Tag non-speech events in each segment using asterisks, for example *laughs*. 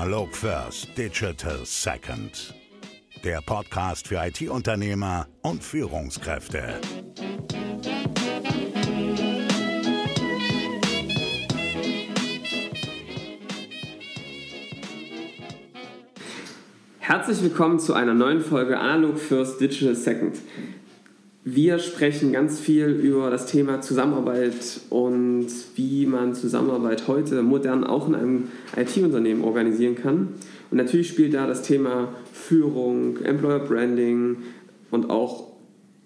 Analog First, Digital Second. Der Podcast für IT-Unternehmer und Führungskräfte. Herzlich willkommen zu einer neuen Folge Analog First Digital Second. Wir sprechen ganz viel über das Thema Zusammenarbeit und wie man Zusammenarbeit heute modern auch in einem IT-Unternehmen organisieren kann. Und natürlich spielt da das Thema Führung, Employer Branding und auch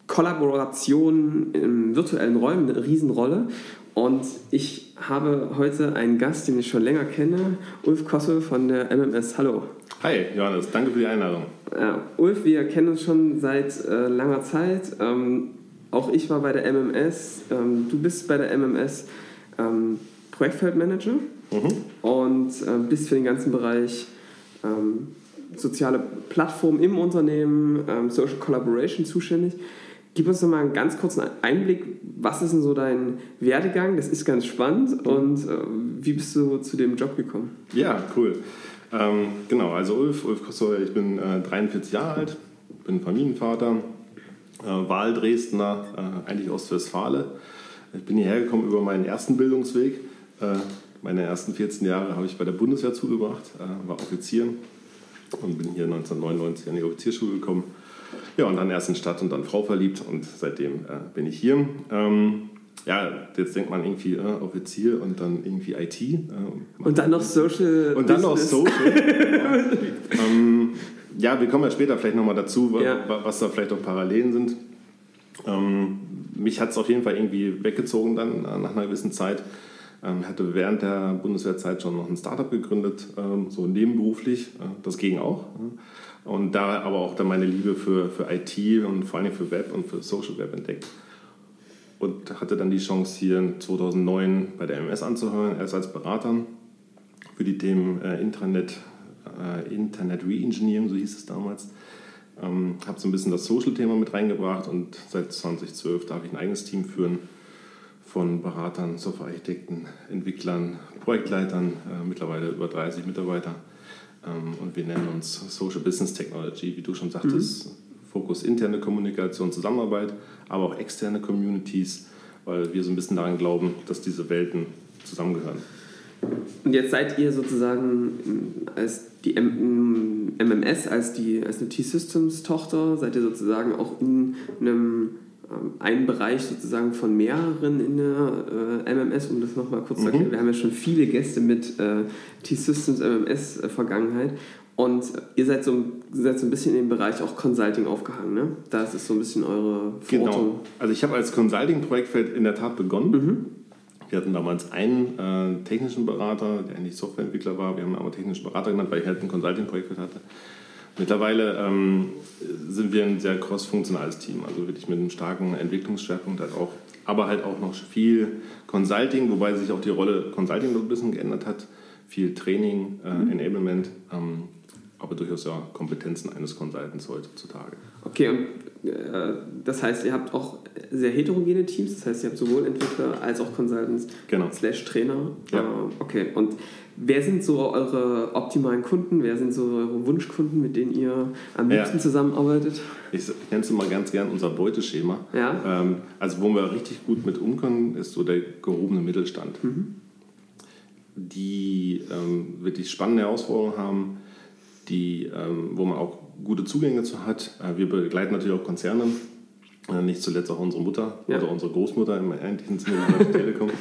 Kollaboration in virtuellen Räumen eine Riesenrolle. Und ich habe heute einen Gast, den ich schon länger kenne, Ulf Kosse von der MMS. Hallo. Hi, Johannes, danke für die Einladung. Äh, Ulf, wir kennen uns schon seit äh, langer Zeit. Ähm, auch ich war bei der MMS. Ähm, du bist bei der MMS ähm, Projektfeldmanager mhm. und äh, bist für den ganzen Bereich ähm, soziale Plattform im Unternehmen, ähm, Social Collaboration zuständig. Gib uns noch mal einen ganz kurzen Einblick. Was ist denn so dein Werdegang? Das ist ganz spannend. Und äh, wie bist du zu dem Job gekommen? Ja, cool. Ähm, genau, also Ulf, Ulf Kossauer, ich bin äh, 43 Jahre alt, bin Familienvater, äh, Wahldresdner, äh, eigentlich Ostwestfale. Ich bin hierher gekommen über meinen ersten Bildungsweg. Äh, meine ersten 14 Jahre habe ich bei der Bundeswehr zugebracht, äh, war Offizier und bin hier 1999 an die Offizierschule gekommen ja, und dann erst in Stadt und dann Frau verliebt und seitdem äh, bin ich hier. Ähm, ja, jetzt denkt man irgendwie äh, Offizier und dann irgendwie IT. Äh, und dann noch Social. Und dann Business. noch Social. ja. *laughs* Ähm, ja, wir kommen ja später vielleicht nochmal dazu, ja. was da vielleicht auch Parallelen sind. Ähm, mich hat es auf jeden Fall irgendwie weggezogen dann äh, nach einer gewissen Zeit. Ähm, hatte während der Bundeswehrzeit schon noch ein Startup gegründet, ähm, so nebenberuflich. Äh, das ging auch. Und da aber auch dann meine Liebe für, für IT und vor allem für Web und für Social Web entdeckt. Und hatte dann die Chance, hier 2009 bei der MS anzuhören, erst als Berater für die Themen äh, Intranet, äh, Internet Reengineering, so hieß es damals. Ähm, habe so ein bisschen das Social-Thema mit reingebracht und seit 2012 darf ich ein eigenes Team führen von Beratern, Softwarearchitekten, Entwicklern, Projektleitern, äh, mittlerweile über 30 Mitarbeiter ähm, und wir nennen uns Social Business Technology, wie du schon sagtest. Mhm. Fokus interne Kommunikation, Zusammenarbeit, aber auch externe Communities, weil wir so ein bisschen daran glauben, dass diese Welten zusammengehören. Und jetzt seid ihr sozusagen als die MMS, als, die, als eine T-Systems-Tochter, seid ihr sozusagen auch in einem ähm, einen Bereich sozusagen von mehreren in der äh, MMS, um das nochmal kurz mhm. zu erklären. Wir haben ja schon viele Gäste mit äh, T-Systems MMS-Vergangenheit äh, und ihr seid so, seid so ein bisschen in dem Bereich auch Consulting aufgehangen, ne? Das ist so ein bisschen eure Verortung. Genau. Also ich habe als Consulting-Projektfeld in der Tat begonnen. Mhm. Wir hatten damals einen äh, technischen Berater, der eigentlich Softwareentwickler war. Wir haben ihn aber technischen Berater genannt, weil ich halt ein Consulting-Projektfeld hatte. Mittlerweile ähm, sind wir ein sehr cross-funktionales Team, also wirklich mit einem starken Entwicklungsschwerpunkt, halt auch, aber halt auch noch viel Consulting, wobei sich auch die Rolle Consulting noch ein bisschen geändert hat. Viel Training, äh, mhm. Enablement, ähm, aber durchaus ja Kompetenzen eines Consultants heutzutage. Okay, und äh, das heißt, ihr habt auch sehr heterogene Teams, das heißt, ihr habt sowohl Entwickler als auch Consultants genau. slash Trainer. Ja. Äh, okay, und Wer sind so eure optimalen Kunden? Wer sind so eure Wunschkunden, mit denen ihr am liebsten ja. zusammenarbeitet? Ich, ich nenne es mal ganz gern unser Beuteschema. Ja. Ähm, also wo wir richtig gut mit umkommen, ist so der gehobene Mittelstand. Mhm. Die ähm, wirklich spannende Herausforderungen haben, die, ähm, wo man auch gute Zugänge zu hat. Äh, wir begleiten natürlich auch Konzerne, äh, nicht zuletzt auch unsere Mutter ja. oder unsere Großmutter im eigentlichen Sinne der Telekom. *laughs*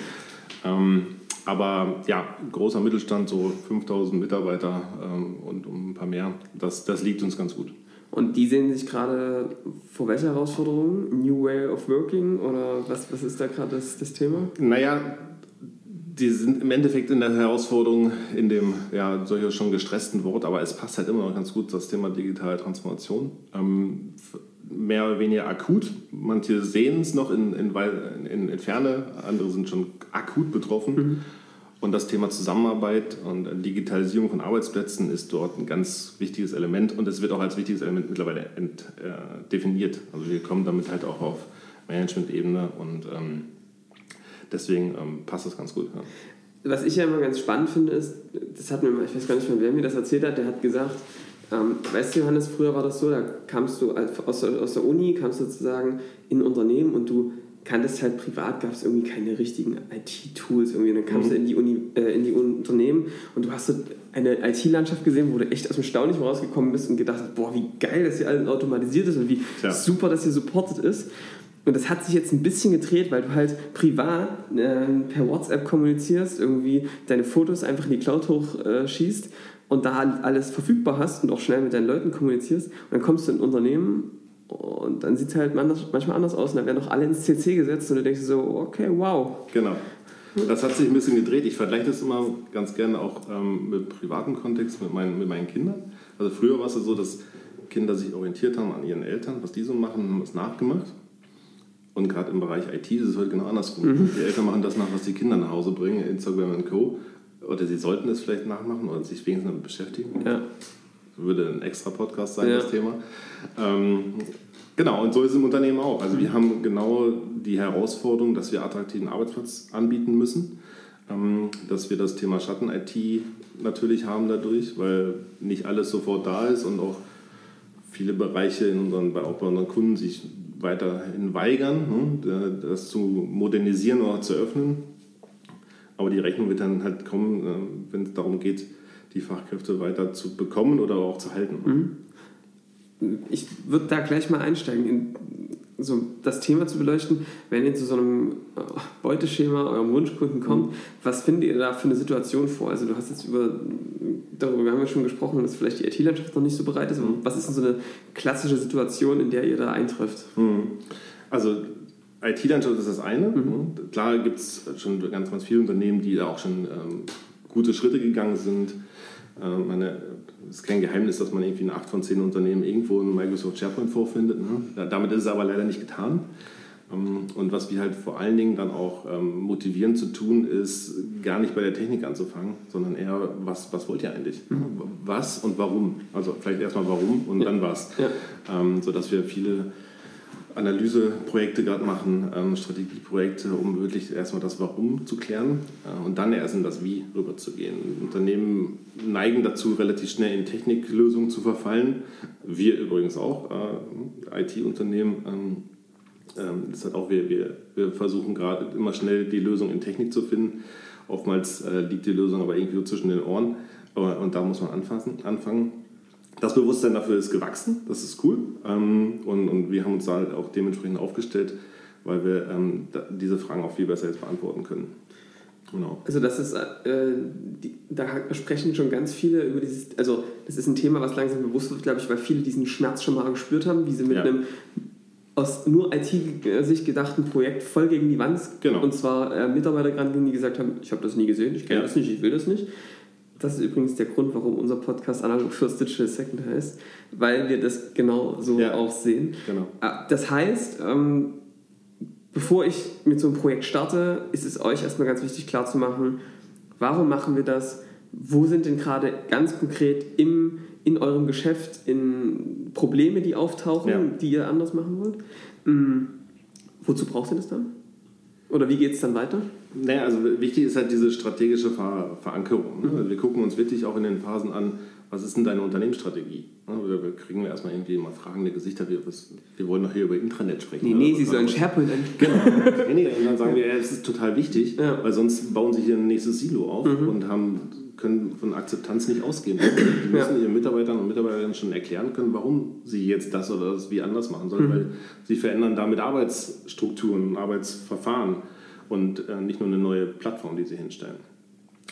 Ähm, aber ja, großer Mittelstand, so 5000 Mitarbeiter ähm, und um ein paar mehr, das, das liegt uns ganz gut. Und die sehen sich gerade vor welcher Herausforderung? New Way of Working oder was, was ist da gerade das, das Thema? Naja, die sind im Endeffekt in der Herausforderung in dem ja durchaus schon gestressten Wort, aber es passt halt immer noch ganz gut das Thema digitale Transformation. Ähm, mehr oder weniger akut. Manche sehen es noch in, in, in, in, Ferne, andere sind schon akut betroffen. Mhm. Und das Thema Zusammenarbeit und Digitalisierung von Arbeitsplätzen ist dort ein ganz wichtiges Element und es wird auch als wichtiges Element mittlerweile ent, äh, definiert. Also wir kommen damit halt auch auf Management-Ebene und ähm, deswegen ähm, passt das ganz gut. Ja. was ich ja immer ganz spannend finde, ist, das hat mir, ich weiß gar nicht mehr, wer mir das erzählt hat, der hat gesagt, ähm, weißt du, Johannes, früher war das so, da kamst du aus der, aus der Uni, kamst sozusagen in ein Unternehmen und du kanntest halt privat, gab es irgendwie keine richtigen IT-Tools irgendwie. Und dann kamst mhm. du in die, Uni, äh, in die Unternehmen und du hast so eine IT-Landschaft gesehen, wo du echt aus dem Staunen rausgekommen bist und gedacht hast, boah, wie geil, dass hier alles automatisiert ist und wie ja. super, dass hier supported ist. Und das hat sich jetzt ein bisschen gedreht, weil du halt privat äh, per WhatsApp kommunizierst, irgendwie deine Fotos einfach in die Cloud hochschießt äh, und da alles verfügbar hast und auch schnell mit deinen Leuten kommunizierst. Und dann kommst du in ein Unternehmen und dann sieht es halt manchmal anders aus und dann werden auch alle ins CC gesetzt und du denkst so, okay, wow. Genau. Das hat sich ein bisschen gedreht. Ich vergleiche das immer ganz gerne auch ähm, mit privaten Kontext mit meinen, mit meinen Kindern. Also früher war es so, dass Kinder sich orientiert haben an ihren Eltern, was die so machen, haben es nachgemacht. Und gerade im Bereich IT ist es heute genau andersrum. Mhm. Die Eltern machen das nach, was die Kinder nach Hause bringen, Instagram und Co. Oder sie sollten es vielleicht nachmachen oder sich wenigstens damit beschäftigen. Ja. Würde ein extra Podcast sein, ja. das Thema. Ähm, genau, und so ist es im Unternehmen auch. Also wir haben genau die Herausforderung, dass wir attraktiven Arbeitsplatz anbieten müssen. Ähm, dass wir das Thema Schatten-IT natürlich haben dadurch, weil nicht alles sofort da ist und auch viele Bereiche in unseren, auch bei unseren Kunden sich weiterhin weigern, ne, das zu modernisieren oder zu öffnen. Aber die Rechnung wird dann halt kommen, äh, wenn es darum geht, die Fachkräfte weiter zu bekommen oder auch zu halten. Mhm. Ich würde da gleich mal einsteigen, in so das Thema zu beleuchten, wenn ihr zu so einem äh, Beuteschema eurem Wunschkunden kommt, mhm. was findet ihr da für eine Situation vor? Also du hast jetzt über, darüber haben wir schon gesprochen, dass vielleicht die IT-Landschaft noch nicht so bereit ist, aber mhm. was ist denn so eine klassische Situation, in der ihr da eintrifft? Mhm. Also IT-Landschaft ist das eine. Mhm. Klar gibt es schon ganz, ganz viele Unternehmen, die da auch schon ähm, gute Schritte gegangen sind. Ähm, meine, es ist kein Geheimnis, dass man irgendwie in acht von zehn Unternehmen irgendwo ein Microsoft SharePoint vorfindet. Ne? Damit ist es aber leider nicht getan. Ähm, und was wir halt vor allen Dingen dann auch ähm, motivieren zu tun, ist gar nicht bei der Technik anzufangen, sondern eher, was, was wollt ihr eigentlich? Mhm. Was und warum? Also vielleicht erstmal warum und ja. dann was. Ja. sodass wir viele Analyseprojekte gerade machen, ähm, Strategieprojekte, um wirklich erstmal das Warum zu klären äh, und dann erst in das Wie rüberzugehen. Unternehmen neigen dazu, relativ schnell in Techniklösungen zu verfallen. Wir übrigens auch, äh, IT-Unternehmen. Ähm, ähm, das hat auch wir, wir, wir versuchen gerade immer schnell die Lösung in Technik zu finden. Oftmals äh, liegt die Lösung aber irgendwie zwischen den Ohren. Und da muss man anfassen, anfangen das Bewusstsein dafür ist gewachsen, das ist cool. Ähm, und, und wir haben uns da halt auch dementsprechend aufgestellt, weil wir ähm, diese Fragen auch viel besser jetzt beantworten können. Genau. Also das ist, äh, die, da sprechen schon ganz viele über dieses, also das ist ein Thema, was langsam bewusst wird, glaube ich, weil viele diesen Schmerz schon mal gespürt haben, wie sie mit ja. einem aus nur IT-Sicht gedachten Projekt voll gegen die Wand genau. und zwar äh, Mitarbeiter gingen, die gesagt haben, ich habe das nie gesehen, ich kenne ja. das nicht, ich will das nicht. Das ist übrigens der Grund, warum unser Podcast Analog First Digital Second heißt, weil wir das genau so ja, auch sehen. Genau. Ah, das heißt, ähm, bevor ich mit so einem Projekt starte, ist es euch erstmal ganz wichtig klarzumachen, warum machen wir das? Wo sind denn gerade ganz konkret im, in eurem Geschäft in Probleme, die auftauchen, ja. die ihr anders machen wollt? Mhm. Wozu braucht ihr das dann? Oder wie geht es dann weiter? Naja, also wichtig ist halt diese strategische Ver Verankerung. Ne? Also wir gucken uns wirklich auch in den Phasen an, was ist denn deine Unternehmensstrategie? Oder ne? kriegen wir erstmal irgendwie mal fragende Gesichter, wir, was, wir wollen doch hier über Intranet sprechen. Nee, nee, Sie sollen SharePoint Genau. *laughs* nee, nee, und dann sagen wir, ja, es ist total wichtig, ja. weil sonst bauen Sie hier ein nächstes Silo auf mhm. und haben, können von Akzeptanz nicht ausgehen. Die müssen ja. ihren Mitarbeitern und Mitarbeiterinnen schon erklären können, warum sie jetzt das oder das wie anders machen sollen, mhm. weil sie verändern damit Arbeitsstrukturen, Arbeitsverfahren und äh, nicht nur eine neue Plattform, die sie hinstellen.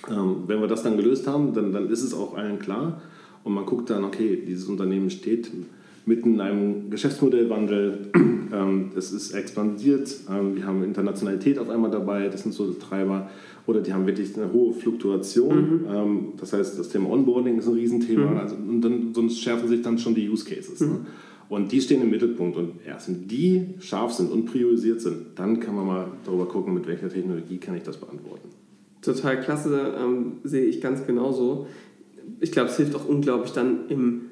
Ähm, wenn wir das dann gelöst haben, dann, dann ist es auch allen klar und man guckt dann, okay, dieses Unternehmen steht mitten in einem Geschäftsmodellwandel, *clears throat* ähm, es ist expandiert, ähm, wir haben Internationalität auf einmal dabei, das sind so die Treiber, oder die haben wirklich eine hohe Fluktuation, mhm. ähm, das heißt, das Thema Onboarding ist ein Riesenthema, mhm. also, und dann, sonst schärfen sich dann schon die Use Cases. Ne? Mhm. Ne? Und die stehen im Mittelpunkt. Und erst wenn die scharf sind und priorisiert sind, dann kann man mal darüber gucken, mit welcher Technologie kann ich das beantworten. Total klasse, ähm, sehe ich ganz genauso. Ich glaube, es hilft auch unglaublich dann im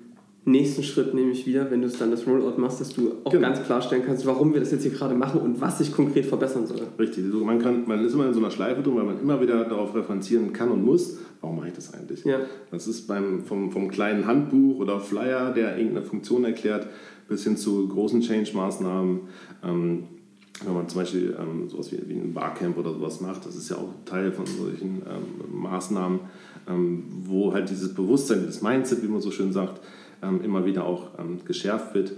nächsten Schritt nämlich wieder, wenn du es dann das Rollout machst, dass du auch genau. ganz klarstellen kannst, warum wir das jetzt hier gerade machen und was sich konkret verbessern soll. Richtig, also man, kann, man ist immer in so einer Schleife drin, weil man immer wieder darauf referenzieren kann und muss, warum mache ich das eigentlich? Ja. Das ist beim, vom, vom kleinen Handbuch oder Flyer, der irgendeine Funktion erklärt, bis hin zu großen Change-Maßnahmen. Ähm, wenn man zum Beispiel ähm, sowas wie, wie ein Barcamp oder sowas macht, das ist ja auch Teil von solchen ähm, Maßnahmen, ähm, wo halt dieses Bewusstsein, das Mindset, wie man so schön sagt, immer wieder auch ähm, geschärft wird.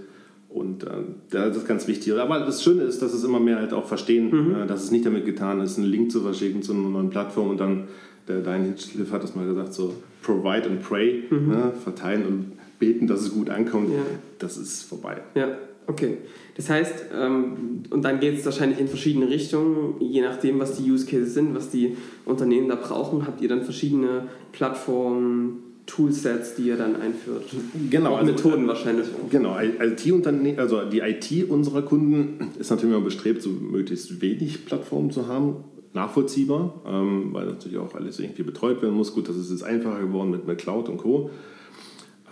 Und äh, das ist ganz wichtig. Aber das Schöne ist, dass es immer mehr halt auch verstehen, mhm. äh, dass es nicht damit getan ist, einen Link zu verschicken zu einer neuen Plattform und dann, der Dein Hinschliff hat das mal gesagt, so provide and pray, mhm. ne, verteilen und beten, dass es gut ankommt. Ja. Das ist vorbei. Ja, okay. Das heißt, ähm, und dann geht es wahrscheinlich in verschiedene Richtungen, je nachdem, was die Use Cases sind, was die Unternehmen da brauchen, habt ihr dann verschiedene Plattformen, Toolsets, die ihr dann einführt. Genau. Also, Methoden wahrscheinlich. Genau. IT also die IT unserer Kunden ist natürlich immer bestrebt, so möglichst wenig Plattformen zu haben. Nachvollziehbar, ähm, weil natürlich auch alles irgendwie betreut werden muss. Gut, das ist jetzt einfacher geworden mit, mit Cloud und Co.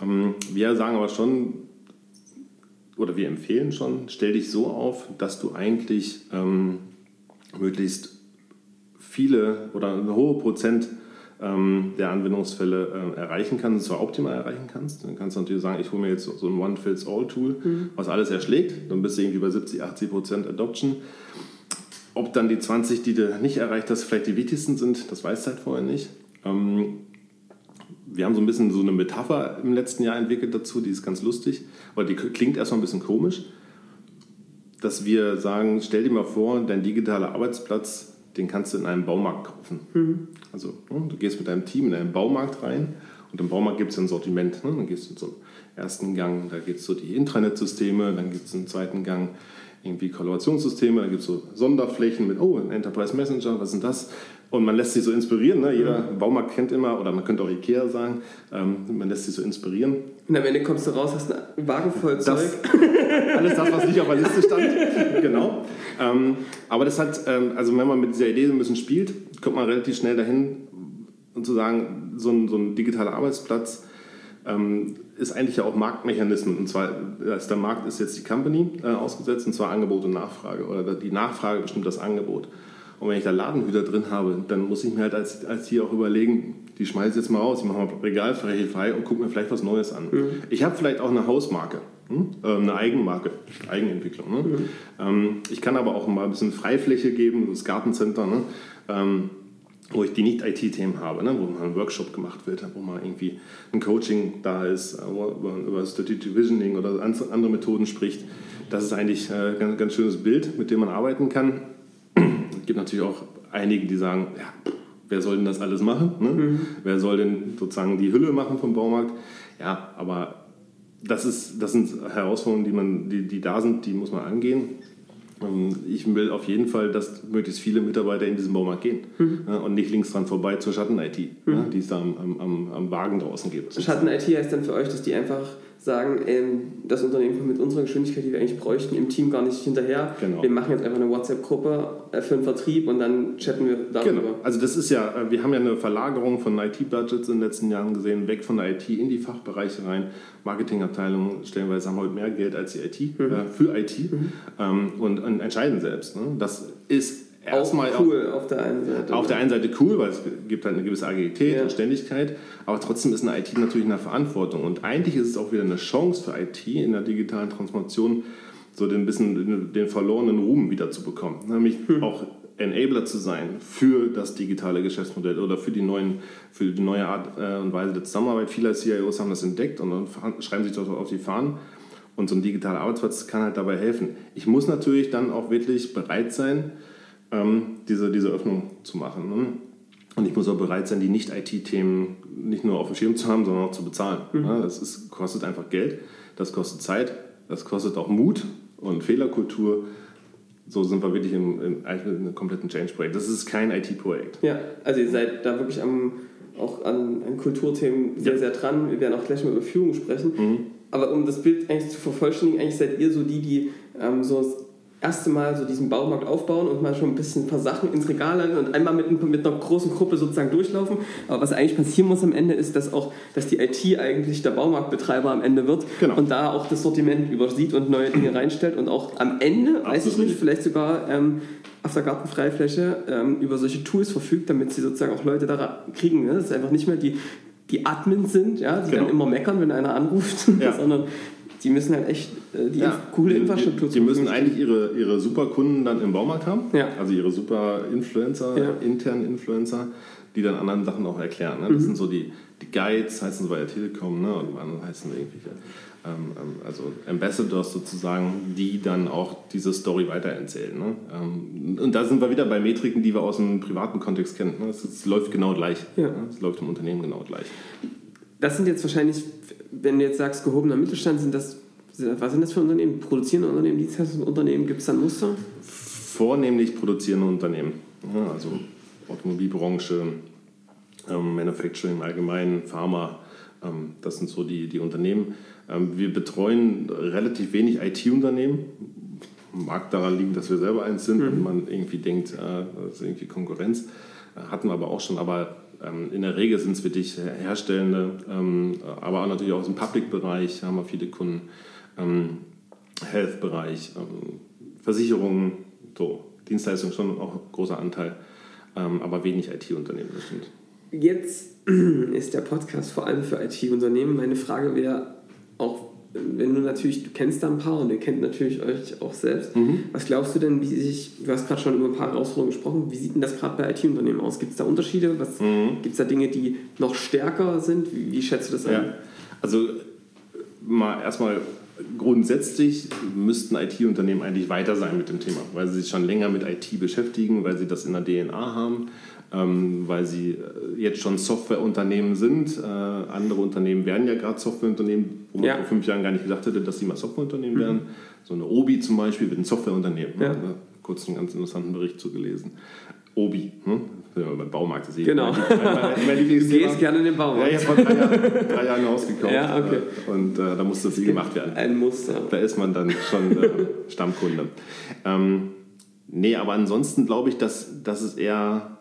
Ähm, wir sagen aber schon, oder wir empfehlen schon, stell dich so auf, dass du eigentlich ähm, möglichst viele oder eine hohe Prozent der Anwendungsfälle äh, erreichen kannst, und zwar optimal erreichen kannst. Dann kannst du natürlich sagen, ich hole mir jetzt so ein One-Fits-All-Tool, mhm. was alles erschlägt. Dann bist du irgendwie bei 70, 80 Prozent Adoption. Ob dann die 20, die du nicht erreicht hast, vielleicht die wichtigsten sind, das weißt du halt vorher nicht. Ähm, wir haben so ein bisschen so eine Metapher im letzten Jahr entwickelt dazu, die ist ganz lustig, aber die klingt erstmal ein bisschen komisch, dass wir sagen, stell dir mal vor, dein digitaler Arbeitsplatz den kannst du in einem Baumarkt kaufen. Mhm. Also ne, du gehst mit deinem Team in einen Baumarkt rein und im Baumarkt gibt es ein Sortiment. Ne? Dann gehst du in so einen ersten Gang, da gibt es so die Intranet-Systeme, dann gibt es einen zweiten Gang irgendwie Kollaborationssysteme, dann gibt es so Sonderflächen mit, oh, ein Enterprise Messenger, was ist das? Und man lässt sich so inspirieren. Ne? Jeder mhm. Baumarkt kennt immer, oder man könnte auch Ikea sagen, ähm, man lässt sich so inspirieren. Und am Ende kommst du raus, hast einen Wagen voll Zeug. Alles das, was nicht auf der Liste stand. genau. Ähm, aber das hat, ähm, also wenn man mit dieser Idee so ein bisschen spielt, kommt man relativ schnell dahin und zu sagen, so ein, so ein digitaler Arbeitsplatz ähm, ist eigentlich ja auch Marktmechanismen. Und zwar, also der Markt ist jetzt die Company äh, ausgesetzt, und zwar Angebot und Nachfrage. Oder die Nachfrage bestimmt das Angebot. Und wenn ich da Ladenhüter drin habe, dann muss ich mir halt als, als hier auch überlegen, die schmeiße ich jetzt mal raus, ich mache mal Regal frei und gucke mir vielleicht was Neues an. Mhm. Ich habe vielleicht auch eine Hausmarke, hm? Ähm, eine Eigenmarke, Eigenentwicklung. Ne? Mhm. Ähm, ich kann aber auch mal ein bisschen Freifläche geben, das Gartencenter, ne? Ähm, wo ich die Nicht-IT-Themen habe, ne? wo mal ein Workshop gemacht wird, wo mal irgendwie ein Coaching da ist, äh, wo man über Strategic Visioning oder andere Methoden spricht. Das ist eigentlich ein ganz, ganz schönes Bild, mit dem man arbeiten kann. Es gibt natürlich auch einige, die sagen, ja, wer soll denn das alles machen? Ne? Mhm. Wer soll denn sozusagen die Hülle machen vom Baumarkt? Ja, aber das, ist, das sind Herausforderungen, die, man, die, die da sind, die muss man angehen. Ähm, ich will auf jeden Fall, dass möglichst viele Mitarbeiter in diesen Baumarkt gehen mhm. und nicht links dran vorbei zur Schatten-IT, mhm. die es da am, am, am Wagen draußen gibt. Schatten-IT heißt dann für euch, dass die einfach sagen, ähm, das Unternehmen kommt mit unserer Geschwindigkeit, die wir eigentlich bräuchten, im Team gar nicht hinterher. Genau. Wir machen jetzt einfach eine WhatsApp-Gruppe äh, für den Vertrieb und dann chatten wir darüber. Genau. Also das ist ja, äh, wir haben ja eine Verlagerung von IT-Budgets in den letzten Jahren gesehen, weg von der IT in die Fachbereiche rein. Marketingabteilungen stellenweise haben heute mehr Geld als die IT, mhm. äh, für IT mhm. ähm, und, und, entscheiden selbst. Ne? Das ist erstmal cool auf der einen Seite. Auf der einen Seite cool, weil es gibt halt eine gewisse Agilität ja. und Ständigkeit, aber trotzdem ist eine IT natürlich eine Verantwortung und eigentlich ist es auch wieder eine Chance für IT in der digitalen Transformation, so den bisschen den verlorenen Ruhm wieder zu bekommen, nämlich hm. auch Enabler zu sein für das digitale Geschäftsmodell oder für die, neuen, für die neue Art äh, und Weise der Zusammenarbeit. Viele CIOs haben das entdeckt und dann schreiben sich das auf die Fahnen. Und so ein digitaler Arbeitsplatz kann halt dabei helfen. Ich muss natürlich dann auch wirklich bereit sein, ähm, diese, diese Öffnung zu machen. Ne? Und ich muss auch bereit sein, die Nicht-IT-Themen nicht nur auf dem Schirm zu haben, sondern auch zu bezahlen. Mhm. Ja, das ist, kostet einfach Geld, das kostet Zeit, das kostet auch Mut und Fehlerkultur. So sind wir wirklich im, im, im kompletten Change-Projekt. Das ist kein IT-Projekt. Ja, also ihr seid da wirklich am, auch an, an Kulturthemen sehr, ja. sehr dran. Wir werden auch gleich mal über Führung sprechen. Mhm. Aber um das Bild eigentlich zu vervollständigen, eigentlich seid ihr so die, die ähm, so erste Mal so diesen Baumarkt aufbauen und mal schon ein bisschen ein paar Sachen ins Regal legen und einmal mit, mit einer großen Gruppe sozusagen durchlaufen. Aber was eigentlich passieren muss am Ende ist, dass auch, dass die IT eigentlich der Baumarktbetreiber am Ende wird genau. und da auch das Sortiment übersieht und neue Dinge *clears throat* reinstellt und auch am Ende, Absolut. weiß ich nicht, vielleicht sogar ähm, auf der Gartenfreifläche ähm, über solche Tools verfügt, damit sie sozusagen auch Leute da kriegen. Ne? Das ist einfach nicht mehr die, die Admins sind, ja, die genau. dann immer meckern, wenn einer anruft, *laughs* ja. sondern die müssen halt echt äh, die ja, coole Infrastruktur Die, die müssen eigentlich ihre, ihre Superkunden dann im Baumarkt haben, ja. also ihre super Influencer, ja. internen Influencer, die dann anderen Sachen auch erklären. Ne? Das mhm. sind so die, die Guides, heißen sie bei der Telekom, ne? und andere heißen irgendwelche, ähm, ähm, also Ambassadors sozusagen, die dann auch diese Story weitererzählen. Ne? Ähm, und da sind wir wieder bei Metriken, die wir aus dem privaten Kontext kennen. Ne? Es, es, läuft genau gleich. Ja. Ne? Es läuft im Unternehmen genau gleich. Das sind jetzt wahrscheinlich wenn du jetzt sagst, gehobener Mittelstand, sind das, was sind das für Unternehmen? Produzierende Unternehmen, Dienstleistungsunternehmen? Gibt es da Muster? Vornehmlich produzierende Unternehmen. Ja, also Automobilbranche, ähm, Manufacturing im Allgemeinen, Pharma. Ähm, das sind so die, die Unternehmen. Ähm, wir betreuen relativ wenig IT-Unternehmen. Mag daran liegen, dass wir selber eins sind mhm. und man irgendwie denkt, äh, das ist irgendwie Konkurrenz. Hatten wir aber auch schon. Aber in der Regel sind es wirklich Herstellende, ähm, aber auch natürlich auch aus dem Public-Bereich haben wir viele Kunden, ähm, Health-Bereich, Versicherungen, so, Dienstleistungen schon auch ein großer Anteil, aber wenig IT-Unternehmen bestimmt. Jetzt *clears throat* ist der Podcast vor allem für IT-Unternehmen. Meine Frage wäre auch, wenn du natürlich, du kennst da ein paar und ihr kennt natürlich euch auch selbst. Mhm. Was glaubst du denn, wie sich, du hast gerade schon über ein paar Herausforderungen gesprochen, wie sieht denn das gerade bei IT-Unternehmen aus? Gibt es da Unterschiede? Mhm. Gibt es da Dinge, die noch stärker sind? Wie, wie schätzt du das ja. Also mal erstmal grundsätzlich müssten IT-Unternehmen eigentlich weiter sein mit dem Thema, weil sie sich schon länger mit IT beschäftigen, weil sie das in der DNA haben ähm, weil sie äh, jetzt schon Softwareunternehmen sind. Äh, andere Unternehmen werden ja gerade Softwareunternehmen, wo man ja. vor fünf Jahren gar nicht gedacht hätte, dass sie mal Softwareunternehmen mhm. werden. So eine Obi zum Beispiel wird ein Softwareunternehmen. Ja. Ne? Kurz einen ganz interessanten Bericht zu gelesen. Obi, hm? beim Baumarkt ist genau. mein, mein, mein *laughs* Du gehst gerne in den Baumarkt. Ja, ich habe vor drei, Jahren, drei Jahren ein Haus gekauft ja, okay. Äh, und äh, da musste viel gemacht werden. Ein Muster. Da ist man dann schon äh, Stammkunde. Ähm, nee, aber ansonsten glaube ich, dass, dass es eher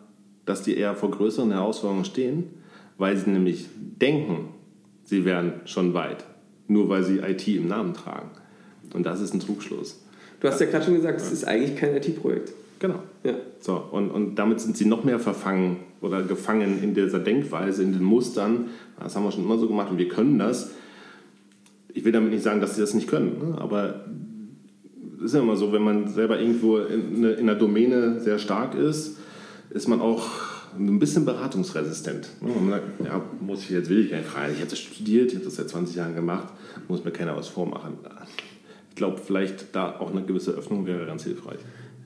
dass die eher vor größeren Herausforderungen stehen, weil sie nämlich denken, sie wären schon weit, nur weil sie IT im Namen tragen. Und das ist ein Trugschluss. Du hast ja gerade schon gesagt, es ist eigentlich kein IT-Projekt. Genau. Ja. So, und, und damit sind sie noch mehr verfangen oder gefangen in dieser Denkweise, in den Mustern. Das haben wir schon immer so gemacht und wir können das. Ich will damit nicht sagen, dass sie das nicht können, ne? aber es ist ja immer so, wenn man selber irgendwo in, in einer Domäne sehr stark ist, ist man auch ein bisschen beratungsresistent. Ne? Man sagt, ja, muss ich jetzt, will ich nicht fragen. Ich habe das studiert, ich habe das seit 20 Jahren gemacht, muss mir keiner was vormachen. Ich glaube, vielleicht da auch eine gewisse Öffnung wäre ganz hilfreich.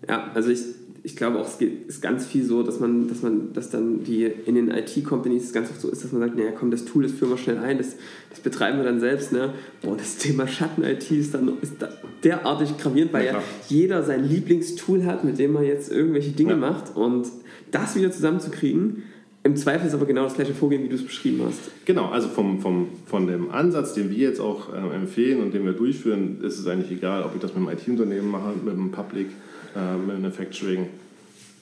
Ja, also ich, ich glaube auch, es ist ganz viel so, dass man, dass man, dass dann die in den IT-Companies ganz oft so ist, dass man sagt, naja, komm, das Tool, das führen wir schnell ein, das, das betreiben wir dann selbst. Ne? Boah, das Thema Schatten-IT ist dann ist da derartig gravierend, weil ja, ja, jeder sein Lieblingstool hat, mit dem man jetzt irgendwelche Dinge ja. macht und das wieder zusammenzukriegen, im Zweifel ist aber genau das gleiche Vorgehen, wie du es beschrieben hast. Genau, also vom, vom, von dem Ansatz, den wir jetzt auch äh, empfehlen und den wir durchführen, ist es eigentlich egal, ob ich das mit einem IT-Unternehmen mache, mit einem Public, äh, Manufacturing,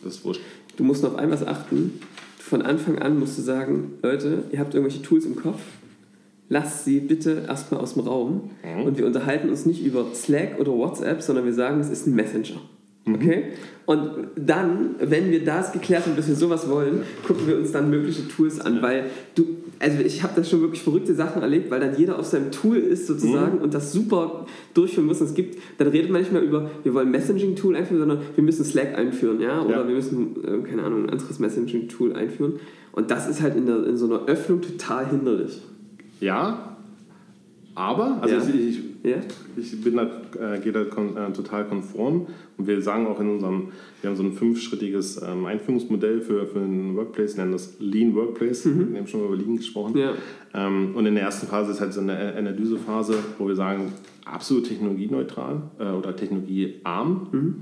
das ist wurscht. Du musst noch auf ein was achten. Von Anfang an musst du sagen, Leute, ihr habt irgendwelche Tools im Kopf, lasst sie bitte erstmal aus dem Raum mhm. und wir unterhalten uns nicht über Slack oder WhatsApp, sondern wir sagen, es ist ein Messenger. Mhm. Okay? Und dann, wenn wir das geklärt haben, dass wir sowas wollen, gucken wir uns dann mögliche Tools an, weil du, also ich habe da schon wirklich verrückte Sachen erlebt, weil dann jeder auf seinem Tool ist sozusagen mhm. und das super durchführen muss. Und es gibt, dann redet man nicht mehr über, wir wollen Messaging-Tool einführen, sondern wir müssen Slack einführen, ja, oder ja. wir müssen, äh, keine Ahnung, ein anderes Messaging-Tool einführen. Und das ist halt in, der, in so einer Öffnung total hinderlich. Ja, aber, also ja. ich, ja. ich bin da, äh, gehe da kon, äh, total konform und wir sagen auch in unserem, wir haben so ein fünfschrittiges ähm, Einführungsmodell für, für einen Workplace, nennen das Lean Workplace, mhm. wir haben schon mal über Lean gesprochen. Ja. Ähm, und in der ersten Phase ist halt so eine Analysephase, wo wir sagen, absolut technologieneutral äh, oder technologiearm. Mhm.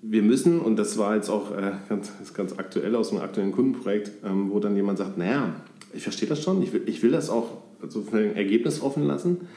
Wir müssen, und das war jetzt auch äh, ganz, ganz aktuell aus einem aktuellen Kundenprojekt, ähm, wo dann jemand sagt, naja, ich verstehe das schon, ich will, ich will das auch sozusagen Ergebnis offen lassen.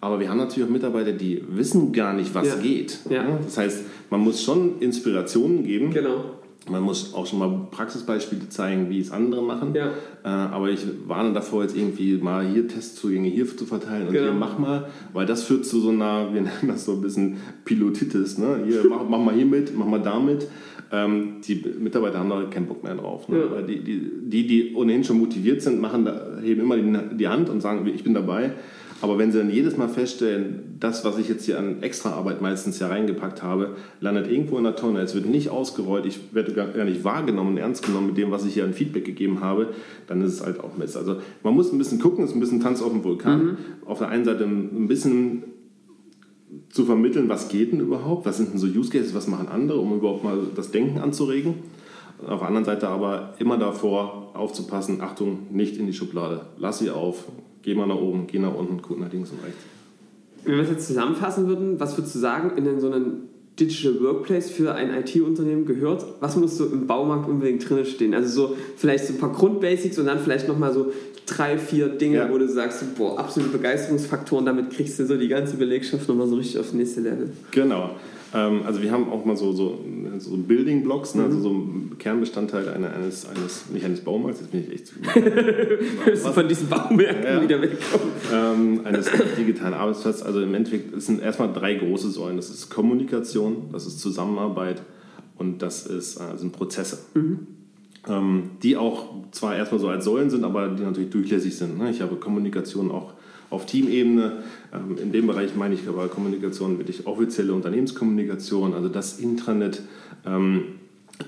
Aber wir haben natürlich auch Mitarbeiter, die wissen gar nicht, was Ja. geht. Ja. Das heißt, man muss schon Inspirationen geben. Genau. Man muss auch schon mal Praxisbeispiele zeigen, wie es andere machen. Ja. Äh, aber ich warne davor, jetzt irgendwie mal hier Testzugänge hier zu verteilen und Genau. hier mach mal, weil das führt zu so einer, wir nennen das so ein bisschen Pilotitis. Ne? Hier, mach, mach mal hier mit, mach mal damit. Ähm, die Mitarbeiter haben da keinen Bock mehr drauf. Ne? Ja. Weil die, die, die, die ohnehin schon motiviert sind, machen da, heben immer die, die Hand und sagen, ich bin dabei. Aber wenn sie dann jedes Mal feststellen, das, was ich jetzt hier an Extraarbeit meistens ja reingepackt habe, landet irgendwo in der Tonne, es wird nicht ausgerollt, ich werde gar nicht wahrgenommen und ernst genommen mit dem, was ich hier an Feedback gegeben habe, dann ist es halt auch Mist. Also man muss ein bisschen gucken, es ist ein bisschen Tanz auf dem Vulkan. Auf der einen Seite ein bisschen zu vermitteln, was geht denn überhaupt, was sind denn so Use Cases, was machen andere, um überhaupt mal das Denken anzuregen. Auf der anderen Seite aber immer davor aufzupassen, Achtung, nicht in die Schublade. Lass sie auf, geh mal nach oben, geh nach unten, guck nach links und rechts. Wenn wir es jetzt zusammenfassen würden, was würdest du sagen, in so einem Digital Workplace für ein IT-Unternehmen gehört? Was muss so im Baumarkt unbedingt drin stehen? Also so vielleicht so ein paar Grundbasics und dann vielleicht nochmal so drei, vier Dinge, Ja. wo du sagst, boah, absolute Begeisterungsfaktoren, damit kriegst du so die ganze Belegschaft nochmal so richtig aufs nächste Level. Genau. Ähm, also wir haben auch mal so, so, so Building Blocks, ne? also so ein Kernbestandteil einer- eines, eines, nicht eines Baumarkts, jetzt bin ich echt Willst du *laughs* von diesen Baumärkten Ja. wieder wegkommen? ähm, eines digitalen Arbeitsplatzes. Also im Endeffekt es sind erstmal drei große Säulen. Das ist Kommunikation, das ist Zusammenarbeit und das ist, äh, sind Prozesse. Ähm, die auch zwar erstmal so als Säulen sind, aber die natürlich durchlässig sind. Ne? Ich habe Kommunikation auch auf Teamebene. Ähm, in dem Bereich meine ich aber Kommunikation wirklich offizielle Unternehmenskommunikation, also das Intranet. Ähm,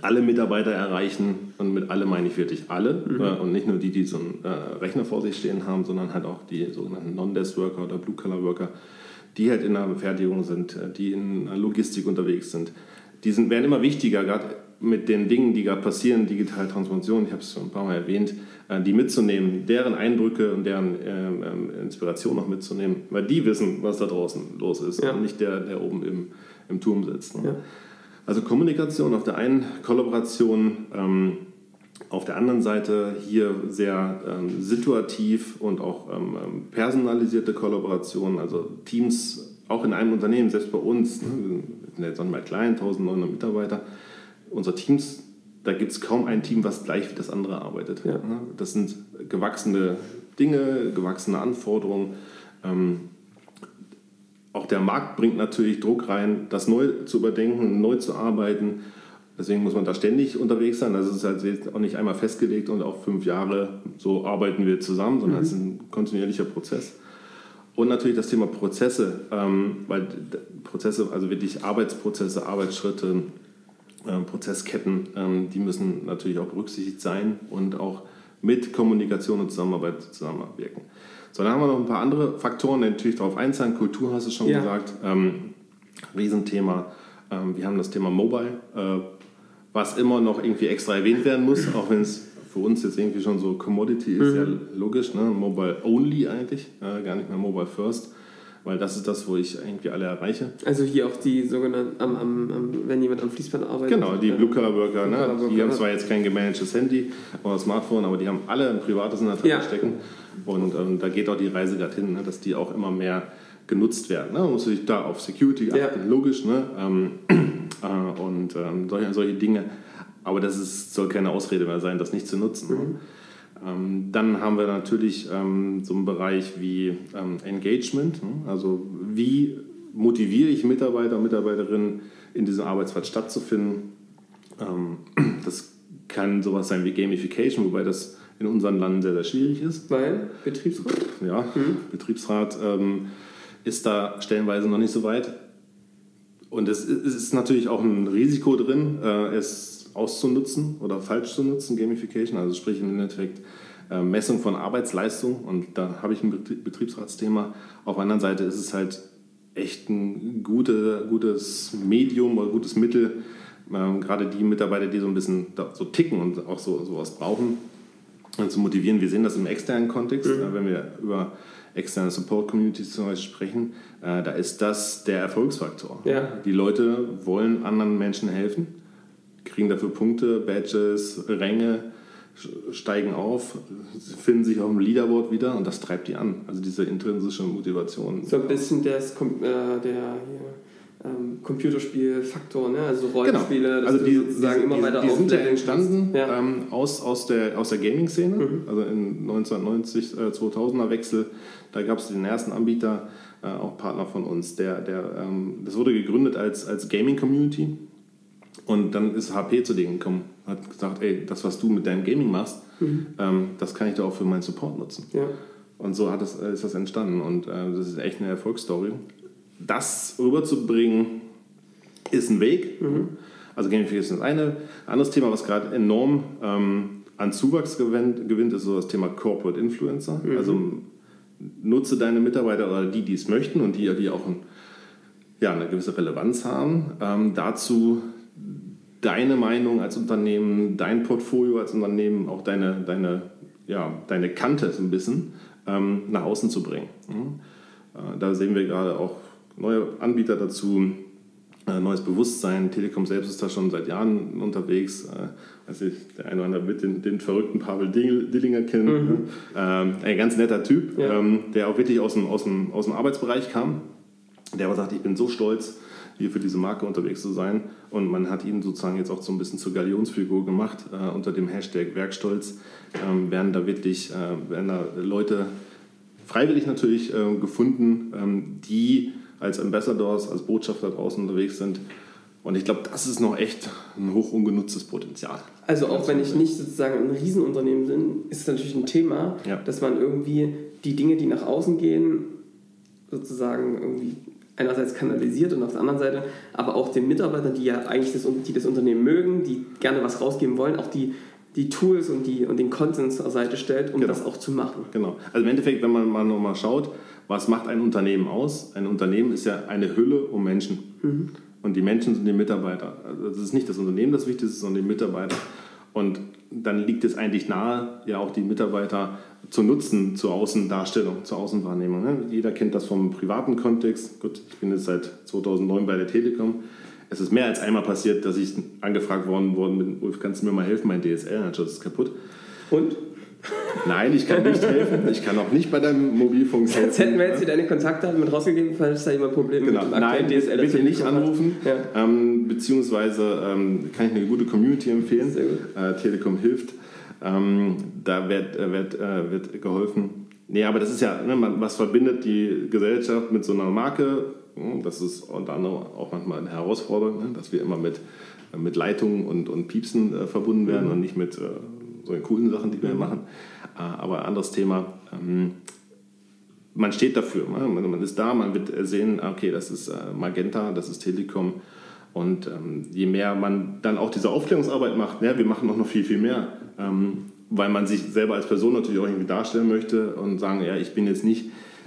alle Mitarbeiter erreichen und mit alle meine ich wirklich alle äh, und nicht nur die, die so einen äh, Rechner vor sich stehen haben, sondern halt auch die sogenannten Non-Desk-Worker oder Blue-Collar-Worker, die halt in der Fertigung sind, äh, die in der Logistik unterwegs sind. Die sind, werden immer wichtiger, gerade mit den Dingen, die gerade passieren, digitale Transformation, ich habe es schon ein paar Mal erwähnt, äh, die mitzunehmen, deren Eindrücke und deren ähm, ähm, Inspiration noch mitzunehmen, weil die wissen, was da draußen los ist Ja. und nicht der, der oben im, im Turm sitzt. Ne? Ja. Also Kommunikation auf der einen, Kollaboration ähm, auf der anderen Seite hier sehr ähm, situativ und auch ähm, ähm, personalisierte Kollaboration, also Teams auch in einem Unternehmen, selbst bei uns, ne, wir sind jetzt nicht mal klein, 1900 Mitarbeiter, unsere Teams, da gibt es kaum ein Team, was gleich wie das andere arbeitet. Ja. Ne? Das sind gewachsene Dinge, gewachsene Anforderungen. Ähm, auch der Markt bringt natürlich Druck rein, das neu zu überdenken, neu zu arbeiten. Deswegen muss man da ständig unterwegs sein. Also es ist halt jetzt auch nicht einmal festgelegt und auch fünf Jahre so arbeiten wir zusammen, sondern es ist ein kontinuierlicher Prozess. Und natürlich das Thema Prozesse, ähm, weil Prozesse, also wirklich Arbeitsprozesse, Arbeitsschritte, Prozessketten, ähm, die müssen natürlich auch berücksichtigt sein und auch mit Kommunikation und Zusammenarbeit zusammenwirken. So, dann haben wir noch ein paar andere Faktoren, die natürlich darauf einzahlen. Kultur hast du schon Ja. gesagt, ähm, Riesenthema. Ähm, wir haben das Thema Mobile, äh, was immer noch irgendwie extra erwähnt werden muss, auch wenn es für uns jetzt irgendwie schon so Commodity ist, ja logisch, ne? Mobile Only eigentlich, äh, gar nicht mehr Mobile First, weil das ist das, wo ich irgendwie alle erreiche. Also hier auch die sogenannten, am, am, am, wenn jemand am Fließband arbeitet. Genau, die Blue Collar Worker, ne? Die haben ja. zwar jetzt kein gemanagtes Handy oder Smartphone, aber die haben alle ein privates in der Tasche Ja. stecken. Und ähm, da geht auch die Reise gerade hin, ne? dass die auch immer mehr genutzt werden. Ne? Man muss sich da auf Security Ja. achten, logisch. Ne? Ähm, *clears throat* äh, und ähm, solche, solche Dinge. Aber das ist, soll keine Ausrede mehr sein, das nicht zu nutzen. Ne? Ähm, dann haben wir natürlich ähm, so einen Bereich wie ähm, Engagement. Ne? Also wie motiviere ich Mitarbeiter und Mitarbeiterinnen in diesem Arbeitsplatz stattzufinden? *clears throat* Das kann sowas sein wie Gamification, wobei das in unseren Landen sehr, sehr schwierig ist. Weil Betriebsrat? Ja, Betriebsrat ähm, ist da stellenweise noch nicht so weit. Und es, es ist natürlich auch ein Risiko drin, äh, es auszunutzen oder falsch zu nutzen, Gamification, also sprich im Endeffekt äh, Messung von Arbeitsleistung. Und da habe ich ein Betrie- Betriebsratsthema. Auf der anderen Seite ist es halt echt ein gute, gutes Medium oder gutes Mittel, ähm, gerade die Mitarbeiter, die so ein bisschen so ticken und auch so sowas brauchen, und zu motivieren. Wir sehen das im externen Kontext, äh, wenn wir über externe Support-Communities zum Beispiel sprechen, äh, da ist das der Erfolgsfaktor. Ja. Die Leute wollen anderen Menschen helfen, kriegen dafür Punkte, Badges, Ränge, steigen auf, finden sich auf dem Leaderboard wieder und das treibt die an. Also diese intrinsische Motivation. So ein bisschen das, äh, der ähm, Computerspielfaktor, ne? also Rollenspiele, genau. also die, sozusagen die, immer weiter Die sind ja entstanden ja. Ähm, aus, aus der, aus der Gaming-Szene, mhm. also in 1990, äh, 2000er Wechsel, da gab es den ersten Anbieter, äh, auch Partner von uns, der, der, ähm, das wurde gegründet als, als Gaming-Community und dann ist HP zu denen gekommen, hat gesagt, ey, das, was du mit deinem Gaming machst, mhm. ähm, das kann ich doch auch für meinen Support nutzen. Ja. Und so hat das, ist das entstanden und äh, das ist echt eine Erfolgsstory das rüberzubringen, ist ein Weg. Mhm. Also Gamification ist eine. Ein anderes Thema, was gerade enorm ähm, an Zuwachs gewinnt, gewinnt, ist so das Thema Corporate Influencer. Mhm. Also nutze deine Mitarbeiter oder die, die es möchten und die, die auch ein, ja, eine gewisse Relevanz haben, ähm, dazu deine Meinung als Unternehmen, dein Portfolio als Unternehmen, auch deine, deine, ja, deine Kante so ein bisschen ähm, nach außen zu bringen. Mhm. Äh, da sehen wir gerade auch neue Anbieter dazu, äh, neues Bewusstsein. Telekom selbst ist da schon seit Jahren unterwegs. Äh, also der eine oder andere wird den, den verrückten Pavel Dillinger kennen. Mhm. Ne? Ähm, ein ganz netter Typ, ja. ähm, der auch wirklich aus dem, aus, dem, aus dem Arbeitsbereich kam. Der aber sagt, ich bin so stolz, hier für diese Marke unterwegs zu sein. Und man hat ihn sozusagen jetzt auch so ein bisschen zur Galionsfigur gemacht äh, unter dem Hashtag Werkstolz. Ähm, werden da wirklich äh, werden da Leute freiwillig natürlich äh, gefunden, ähm, die als Ambassadors, als Botschafter draußen unterwegs sind. Und ich glaube, das ist noch echt ein hoch ungenutztes Potenzial. Also auch wenn ich nicht sozusagen ein Riesenunternehmen bin, ist es natürlich ein Thema, ja. dass man irgendwie die Dinge, die nach außen gehen, sozusagen irgendwie einerseits kanalisiert und auf der anderen Seite aber auch den Mitarbeitern, die ja eigentlich das, die das Unternehmen mögen, die gerne was rausgeben wollen, auch die, die Tools und, die, und den Content zur Seite stellt, um genau. das auch zu machen. Genau. Also im Endeffekt, wenn man mal nochmal schaut, was macht ein Unternehmen aus? Ein Unternehmen ist ja eine Hülle um Menschen. Mhm. Und die Menschen sind die Mitarbeiter. Also das ist nicht das Unternehmen das Wichtigste, sondern die Mitarbeiter. Und dann liegt es eigentlich nahe, ja auch die Mitarbeiter zu nutzen zur Außendarstellung, zur Außenwahrnehmung. Ne? Jeder kennt das vom privaten Kontext. Gut, ich bin jetzt seit 2009 bei der Telekom. Es ist mehr als einmal passiert, dass ich angefragt worden bin, Ulf, kannst du mir mal helfen, mein DSL-Manager ist kaputt. Und? Nein, ich kann nicht helfen. *laughs* Ich kann auch nicht bei deinem Mobilfunk helfen. Jetzt hätten wir jetzt hier deine Kontaktdaten mit rausgegeben, falls da jemand Probleme genau. mit dem Nein, DSL bitte nicht anrufen. Ja. Ähm, beziehungsweise ähm, kann ich eine gute Community empfehlen. Sehr gut. Äh, Telekom hilft. Ähm, da wird, äh, wird, äh, wird geholfen. Nee, aber das ist ja, ne, was verbindet die Gesellschaft mit so einer Marke? Hm, das ist unter anderem auch manchmal eine Herausforderung, ne, dass wir immer mit, mit Leitungen und, und Piepsen äh, verbunden werden mhm. und nicht mit äh, so coolen Sachen, die wir mhm. machen. Äh, aber anderes Thema. Ähm, man steht dafür. Ne? Man ist da, man wird sehen, okay, das ist äh, Magenta, das ist Telekom. Und ähm, je mehr man dann auch diese Aufklärungsarbeit macht, ja, wir machen noch viel, viel mehr, ähm, weil man sich selber als Person natürlich auch irgendwie darstellen möchte und sagen, ja, ich bin jetzt nicht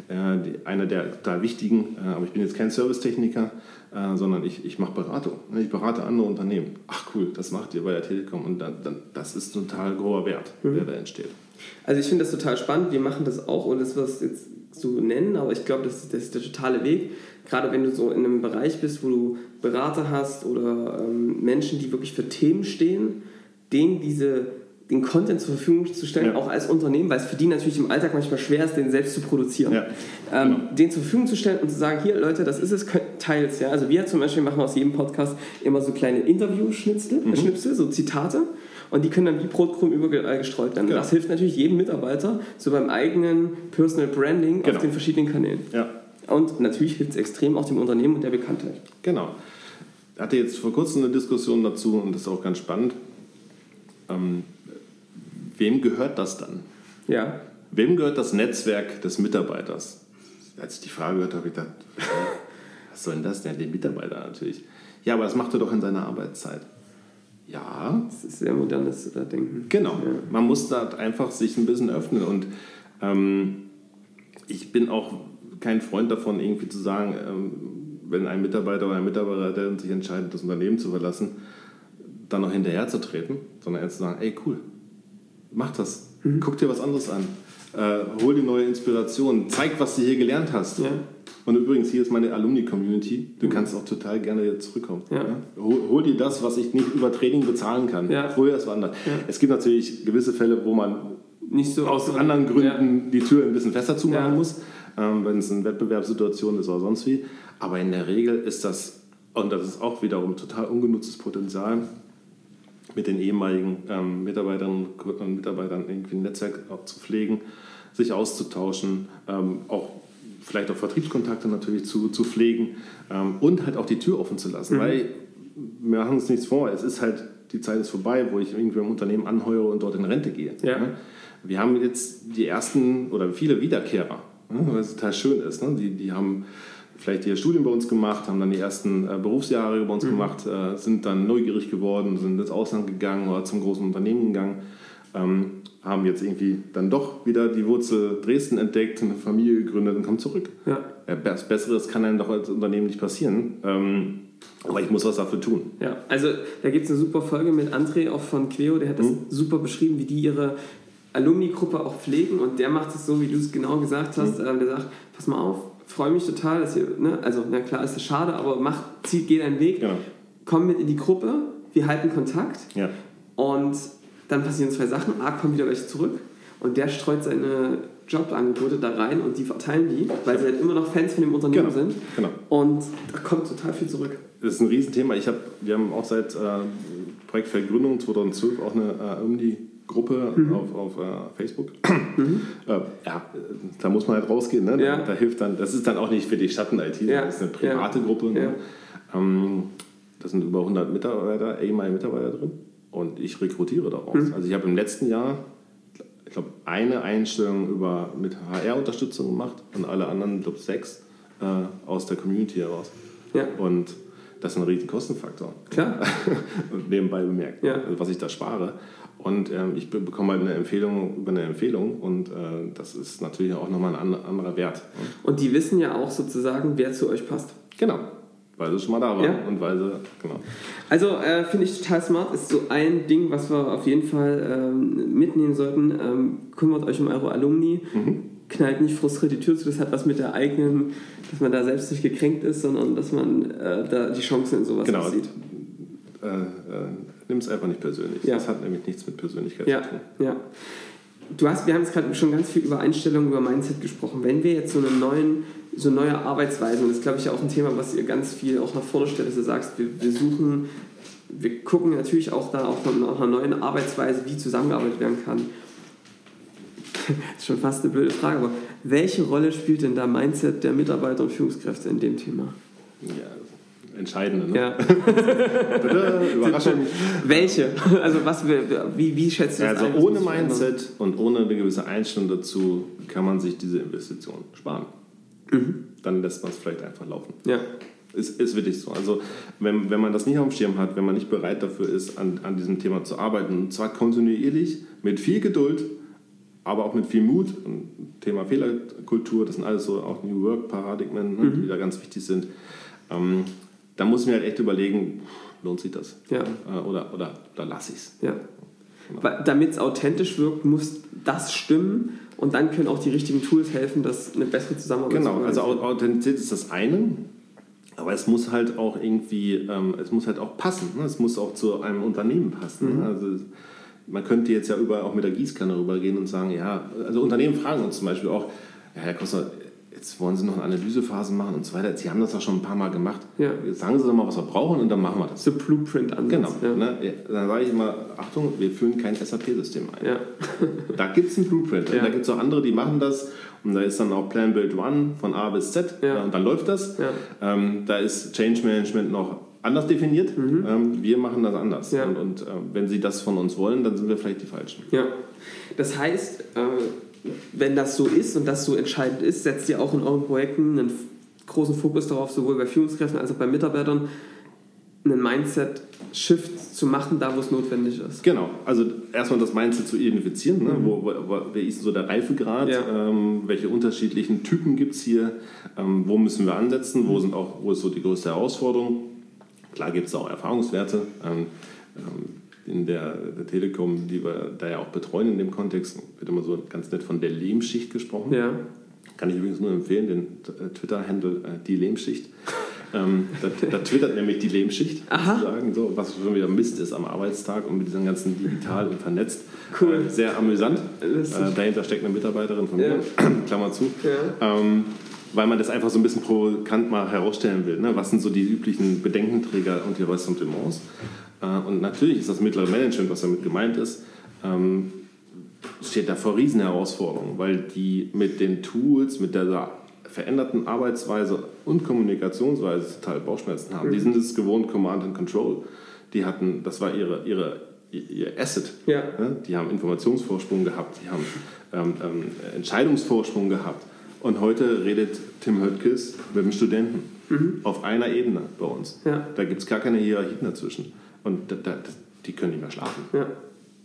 äh, einer der total wichtigen, aber ich bin jetzt kein Servicetechniker, äh, sondern ich, ich mache Beratung. Ne? Ich berate andere Unternehmen. Ach cool, das macht ihr bei der Telekom und dann, dann, das ist total hoher Wert, mhm. der da entsteht. Also ich finde das total spannend. Wir machen das auch und das was jetzt so nennen, aber ich glaube, das, das, ist der totale Weg. Gerade wenn du so in einem Bereich bist, wo du Berater hast oder ähm, Menschen, die wirklich für Themen stehen, denen diese den Content zur Verfügung zu stellen, ja. auch als Unternehmen, weil es für die natürlich im Alltag manchmal schwer ist, den selbst zu produzieren. Ja. Ähm, genau. Den zur Verfügung zu stellen und zu sagen, hier Leute, das ist es, teils. Ja? Also wir zum Beispiel machen aus jedem Podcast immer so kleine Interview-Schnipsel, mhm. Schnipsel, so Zitate. Und die können dann wie Brotkrumm überall gestreut werden. Genau. Das hilft natürlich jedem Mitarbeiter so beim eigenen Personal Branding genau. auf den verschiedenen Kanälen. Ja. Und natürlich hilft es extrem auch dem Unternehmen und der Bekanntheit. Genau. Ich hatte jetzt vor kurzem eine Diskussion dazu und das ist auch ganz spannend. Ähm, wem gehört das dann? Ja. Wem gehört das Netzwerk des Mitarbeiters? Als ich die Frage gehört habe, ich gedacht, *laughs* was soll denn das denn? Den Mitarbeiter natürlich. Ja, aber das macht er doch in seiner Arbeitszeit. Ja. Das ist sehr modernes Denken. Genau. Ja. Man muss da einfach sich ein bisschen öffnen. Und ähm, ich bin auch kein Freund davon, irgendwie zu sagen, ähm, wenn ein Mitarbeiter oder ein Mitarbeiter sich entscheidet, das Unternehmen zu verlassen, dann noch hinterher zu treten, sondern eher zu sagen, ey cool, mach das. Mhm. Guck dir was anderes an. Äh, hol dir neue Inspiration. Zeig, was du hier gelernt hast. Ja. Und übrigens, hier ist meine Alumni-Community. Du kannst auch total gerne zurückkommen. Ja. Hol, hol, dir das, was ich nicht über Training bezahlen kann. Ja. Früher ist es anders. Ja. Es gibt natürlich gewisse Fälle, wo man nicht so aus anderen Gründen die Tür ein bisschen fester zumachen muss, ähm, wenn es eine Wettbewerbssituation ist oder sonst wie. Aber in der Regel ist das, und das ist auch wiederum total ungenutztes Potenzial, mit den ehemaligen ähm, Mitarbeiterinnen und Mitarbeitern irgendwie ein Netzwerk zu pflegen, sich auszutauschen, ähm, auch vielleicht auch Vertriebskontakte natürlich zu, zu pflegen ähm, und halt auch die Tür offen zu lassen. Mhm. Weil wir machen uns nichts vor, es ist halt, die Zeit ist vorbei, wo ich irgendwie im Unternehmen anheuere und dort in Rente gehe. Ja. Ne? Wir haben jetzt die ersten oder viele Wiederkehrer, ne? was total schön ist. Ne? Die, die haben vielleicht ihr Studium bei uns gemacht, haben dann die ersten äh, Berufsjahre bei uns mhm. gemacht, äh, sind dann neugierig geworden, sind ins Ausland gegangen oder zum großen Unternehmen gegangen. Ähm, haben jetzt irgendwie dann doch wieder die Wurzel Dresden entdeckt, eine Familie gegründet und kommen zurück. Ja. Ja, Besseres kann einem doch als Unternehmen nicht passieren. Ähm, aber ich muss was dafür tun. Ja, also da gibt es eine super Folge mit André auch von Cleo, der hat das mhm. super beschrieben, wie die ihre Alumni-Gruppe auch pflegen und der macht es so, wie du es genau gesagt hast. Mhm. der sagt, pass mal auf, freue mich total, dass ihr, ne, also na klar ist es schade, aber mach, zieh, geh deinen Weg, genau. komm mit in die Gruppe, wir halten Kontakt ja. und dann passieren zwei Sachen. A, kommen wieder welche zurück und der streut seine Jobangebote da rein und die verteilen die, weil sie halt immer noch Fans von dem Unternehmen genau. sind. Genau. Und da kommt total viel zurück. Das ist ein Riesenthema. Ich hab, wir haben auch seit äh, Projektvergründung 2012 auch eine äh, Alumni-Gruppe mhm. auf, auf äh, Facebook. Mhm. *clears throat* Äh, ja, da muss man halt rausgehen. Ne? Ja. Da, hilft dann, das ist dann auch nicht für die Schatten-IT, ja. das ist eine private ja. Gruppe. Ne? Ähm, da sind über 100 Mitarbeiter, A-Mitarbeiter drin und ich rekrutiere daraus. Mhm. Also ich habe im letzten Jahr, ich glaube, eine Einstellung über, mit HR-Unterstützung gemacht und alle anderen, ich glaube, sechs äh, aus der Community heraus. Ja. Und das ist ein riesen Kostenfaktor. Klar. *laughs* nebenbei bemerkt, ja. was ich da spare. Und ähm, ich bekomme halt eine Empfehlung über eine Empfehlung und äh, das ist natürlich auch nochmal ein anderer Wert. Und die wissen ja auch sozusagen, wer zu euch passt. Genau. Weil sie schon mal da waren ja. und weil sie, genau. Also äh, finde ich total smart, ist so ein Ding, was wir auf jeden Fall ähm, mitnehmen sollten. Ähm, kümmert euch um eure Alumni. Mhm. Knallt nicht frustriert die Tür zu, das hat was mit der eigenen, dass man da selbst nicht gekränkt ist, sondern dass man äh, da die Chancen in sowas genau. sieht. Äh, äh Nimm es einfach nicht persönlich. Ja. Das hat nämlich nichts mit Persönlichkeit ja. zu tun. Ja. Du hast, wir haben jetzt gerade schon ganz viel über Einstellungen, über Mindset gesprochen. Wenn wir jetzt so, eine neuen, so neue Arbeitsweisen, und das ist glaube ich auch ein Thema, was ihr ganz viel auch nach vorne stellt, dass du sagst, wir, wir suchen, wir gucken natürlich auch da nach einer neuen Arbeitsweise, wie zusammengearbeitet werden kann. das *laughs* ist schon fast eine blöde Frage, aber welche Rolle spielt denn da Mindset der Mitarbeiter und Führungskräfte in dem Thema? Ja, Entscheidende. Ne? Ja. *laughs* Überraschung. Welche? Also was, wie, wie schätzt du das Also ein, ohne Mindset und ohne eine gewisse Einstellung dazu kann man sich diese Investition sparen. Mhm. Dann lässt man es vielleicht einfach laufen. Ja. Ist, ist wirklich so. Also wenn, wenn man das nicht auf dem Schirm hat, wenn man nicht bereit dafür ist, an, an diesem Thema zu arbeiten, und zwar kontinuierlich, mit viel Geduld, aber auch mit viel Mut, und Thema Fehlerkultur, das sind alles so auch New Work-Paradigmen, ne, mhm. die da ganz wichtig sind, ähm, da muss ich mir halt echt überlegen, lohnt sich das? Ja. Äh, oder, oder, oder lasse ich es? Ja. Genau. Damit es authentisch wirkt, muss das stimmen und dann können auch die richtigen Tools helfen, dass eine bessere Zusammenarbeit Genau, also Authentizität ist das eine, aber es muss halt auch irgendwie, ähm, es muss halt auch passen. Ne? Es muss auch zu einem Unternehmen passen. Ne? Mhm. Also man könnte jetzt ja überall auch mit der Gießkanne rübergehen und sagen, ja, also Unternehmen fragen uns zum Beispiel auch, ja, Herr Koster, jetzt wollen Sie noch eine Analysephase machen und so weiter. Sie haben das doch schon ein paar Mal gemacht. Ja. Sagen Sie doch mal, was wir brauchen und dann machen wir das. So Blueprint an. Genau. Ja. Ne? Dann sage ich immer, Achtung, wir führen kein SAP-System ein. Ja. *laughs* da gibt es einen Blueprint. Ja. Da gibt es auch andere, die machen das. Und da ist dann auch Plan Build One von A bis Z. Ja. Und dann läuft das. Ähm, da ist Change Management noch anders definiert. Mhm. Ähm, wir machen das anders. Und, und äh, wenn Sie das von uns wollen, dann sind wir vielleicht die Falschen. Ja. Das heißt, äh, wenn das so ist und das so entscheidend ist, setzt ihr auch in euren Projekten einen großen Fokus darauf, sowohl bei Führungskräften als auch bei Mitarbeitern, einen Mindset-Shift zu machen, da wo es notwendig ist. Genau, also erstmal das Mindset zu identifizieren, ne? mhm. wo, wo, wer ist so der Reifegrad, ja. ähm, welche unterschiedlichen Typen gibt es hier, ähm, wo müssen wir ansetzen, wo, sind auch, wo ist so die größte Herausforderung. Klar gibt es auch Erfahrungswerte. Ähm, ähm in der, der, Telekom, die wir da ja auch betreuen in dem Kontext, wird immer so ganz nett von der Lehmschicht gesprochen. Ja. Kann ich übrigens nur empfehlen, den Twitter-Handle äh, die Lehmschicht. *laughs* Ähm, da, da, twittert nämlich die Lehmschicht, sozusagen, so, was schon wieder Mist ist am Arbeitstag und mit diesem ganzen digital und vernetzt. Cool. Äh, sehr amüsant. Äh, dahinter steckt eine Mitarbeiterin von ja. mir, *clears throat* Klammer zu. Ja. Ähm, weil man das einfach so ein bisschen provokant mal herausstellen will. Ne? Was sind so die üblichen Bedenkenträger und die Ressentiments? Äh, und natürlich ist das mittlere Management, was damit gemeint ist, ähm, steht da vor Riesenherausforderungen, weil die mit den Tools, mit der veränderten Arbeitsweise und Kommunikationsweise total Bauchschmerzen haben. Mhm. Die sind es gewohnt, Command and Control. Die hatten, das war ihre, ihre, ihr Asset. Ja. Die haben Informationsvorsprung gehabt, die haben ähm, ähm, Entscheidungsvorsprung gehabt. Und heute redet Tim Höttges mit dem Studenten mhm. auf einer Ebene bei uns. Ja. Da gibt es gar keine Hierarchien dazwischen. Und da, da, die können nicht mehr schlafen. Ja.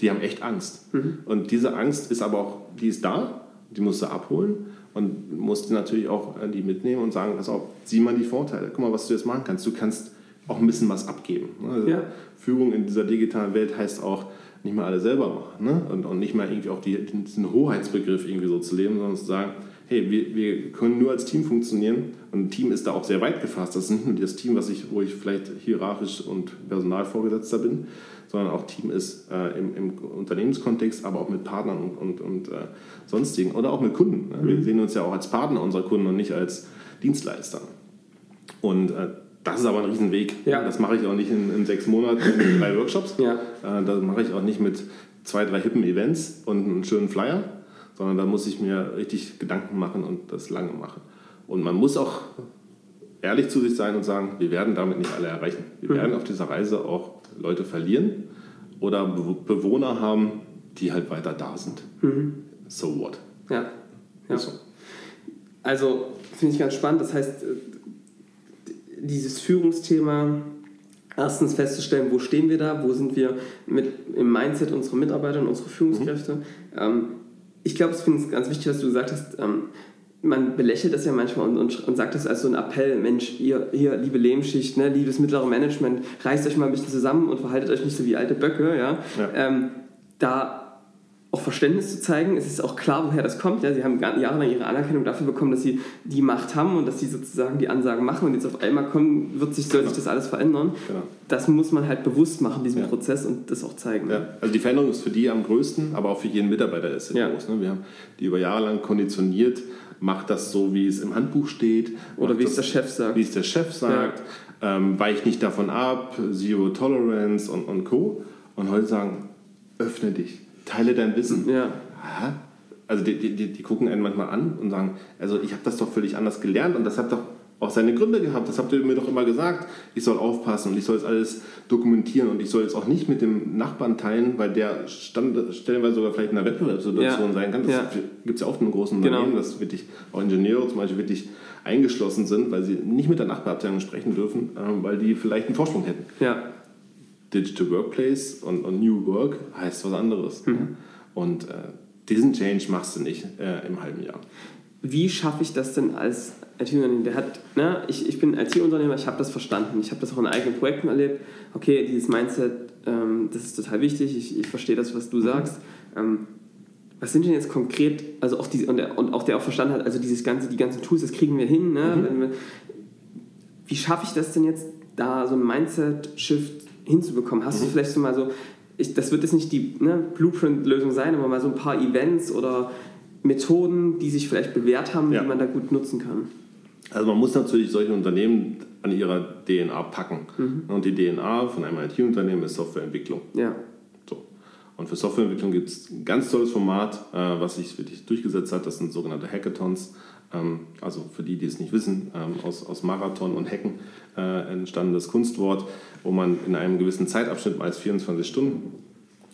Die haben echt Angst. Mhm. Und diese Angst ist aber auch, die ist da, die musst du abholen und musst natürlich auch die mitnehmen und sagen, pass auf, sieh mal die Vorteile. Guck mal, was du jetzt machen kannst. Du kannst auch ein bisschen was abgeben. Also ja. Führung in dieser digitalen Welt heißt auch, nicht mal alle selber machen. Ne? Und, und nicht mal irgendwie auch die, diesen Hoheitsbegriff irgendwie so zu leben, sondern zu sagen, hey, wir, wir können nur als Team funktionieren und Team ist da auch sehr weit gefasst. Das ist nicht nur das Team, was ich, wo ich vielleicht hierarchisch und Personalvorgesetzter bin, sondern auch Team ist äh, im, im, Unternehmenskontext, aber auch mit Partnern und, und, und äh, sonstigen oder auch mit Kunden. Ne? Wir mhm. sehen uns ja auch als Partner unserer Kunden und nicht als Dienstleister. Und äh, das ist aber ein Riesenweg. Ja. Das mache ich auch nicht in, in sechs Monaten in drei Workshops. Ja. Äh, das mache ich auch nicht mit zwei, drei hippen Events und einem schönen Flyer, sondern da muss ich mir richtig Gedanken machen und das lange machen. Und man muss auch ehrlich zu sich sein und sagen, wir werden damit nicht alle erreichen. Wir mhm. werden auf dieser Reise auch Leute verlieren oder Bewohner haben, die halt weiter da sind. Mhm. So what? Ja. ja. So. Also finde ich ganz spannend. Das heißt, dieses Führungsthema, erstens festzustellen, wo stehen wir da, wo sind wir mit, im Mindset unserer Mitarbeiter und unserer Führungskräfte. Mhm. Ähm, ich glaube, ich finde es ganz wichtig, was du gesagt hast. Ähm, man belächelt das ja manchmal und, und, und, sagt das als so ein Appell, Mensch, ihr, ihr liebe Lehmschicht, ne, liebes mittlere Management, reißt euch mal ein bisschen zusammen und verhaltet euch nicht so wie alte Böcke. Ja? ja. Ähm, da auch Verständnis zu zeigen. Es ist auch klar, woher das kommt. Ja, sie haben jahrelang ihre Anerkennung dafür bekommen, dass sie die Macht haben und dass sie sozusagen die Ansagen machen und jetzt auf einmal kommen, wird sich, soll sich das alles verändern. Genau. Das muss man halt bewusst machen, diesen ja. Prozess und das auch zeigen. Ja. Also die Veränderung ist für die am größten, aber auch für jeden Mitarbeiter ist sie ja. groß. Ne? Wir haben die über Jahre lang konditioniert, macht das so, wie es im Handbuch steht. Oder wie es der Chef sagt. Wie es der Chef sagt. Ähm, weicht nicht davon ab, Zero Tolerance und, und Co. Und heute sagen, öffne dich teile dein Wissen. Ja. Also die, die, die gucken einen manchmal an und sagen, also ich habe das doch völlig anders gelernt und das hat doch auch seine Gründe gehabt. Das habt ihr mir doch immer gesagt. Ich soll aufpassen und ich soll jetzt alles dokumentieren und ich soll jetzt auch nicht mit dem Nachbarn teilen, weil der stand, stellenweise sogar vielleicht in einer Wettbewerbssituation ja. sein kann. Das ja. gibt es ja oft in großen genau. Unternehmen, dass wirklich auch Ingenieure zum Beispiel wirklich eingeschlossen sind, weil sie nicht mit der Nachbarabteilung sprechen dürfen, äh, weil die vielleicht einen Vorsprung hätten. Ja. Digital Workplace und, und New Work heißt was anderes. Mhm. Und äh, diesen Change machst du nicht äh, im halben Jahr. Wie schaffe ich das denn als IT-Unternehmen? Der hat, ne, ich, ich bin IT-Unternehmer, ich habe das verstanden. Ich habe das auch in eigenen Projekten erlebt. Okay, dieses Mindset, ähm, das ist total wichtig. Ich, ich verstehe das, was du mhm. sagst. Ähm, was sind denn jetzt konkret, also auch die, und, der, und auch der auch verstanden hat, also dieses ganze, die ganzen Tools, das kriegen wir hin. Ne? Mhm. Wir, wie schaffe ich das denn jetzt, da so ein Mindset-Shift hinzubekommen? Hast mhm. du vielleicht so mal so, ich, das wird jetzt nicht die ne, Blueprint-Lösung sein, aber mal so ein paar Events oder Methoden, die sich vielleicht bewährt haben, ja. die man da gut nutzen kann? Also man muss natürlich solche Unternehmen an ihrer DNA packen. Mhm. Und die DNA von einem IT-Unternehmen ist Softwareentwicklung. Ja. So. Und für Softwareentwicklung gibt es ein ganz tolles Format, äh, was sich wirklich durchgesetzt hat. Das sind sogenannte Hackathons. Ähm, also für die, die es nicht wissen, ähm, aus, aus Marathon und Hacken äh, entstandenes Kunstwort, wo man in einem gewissen Zeitabschnitt, meist 24 Stunden,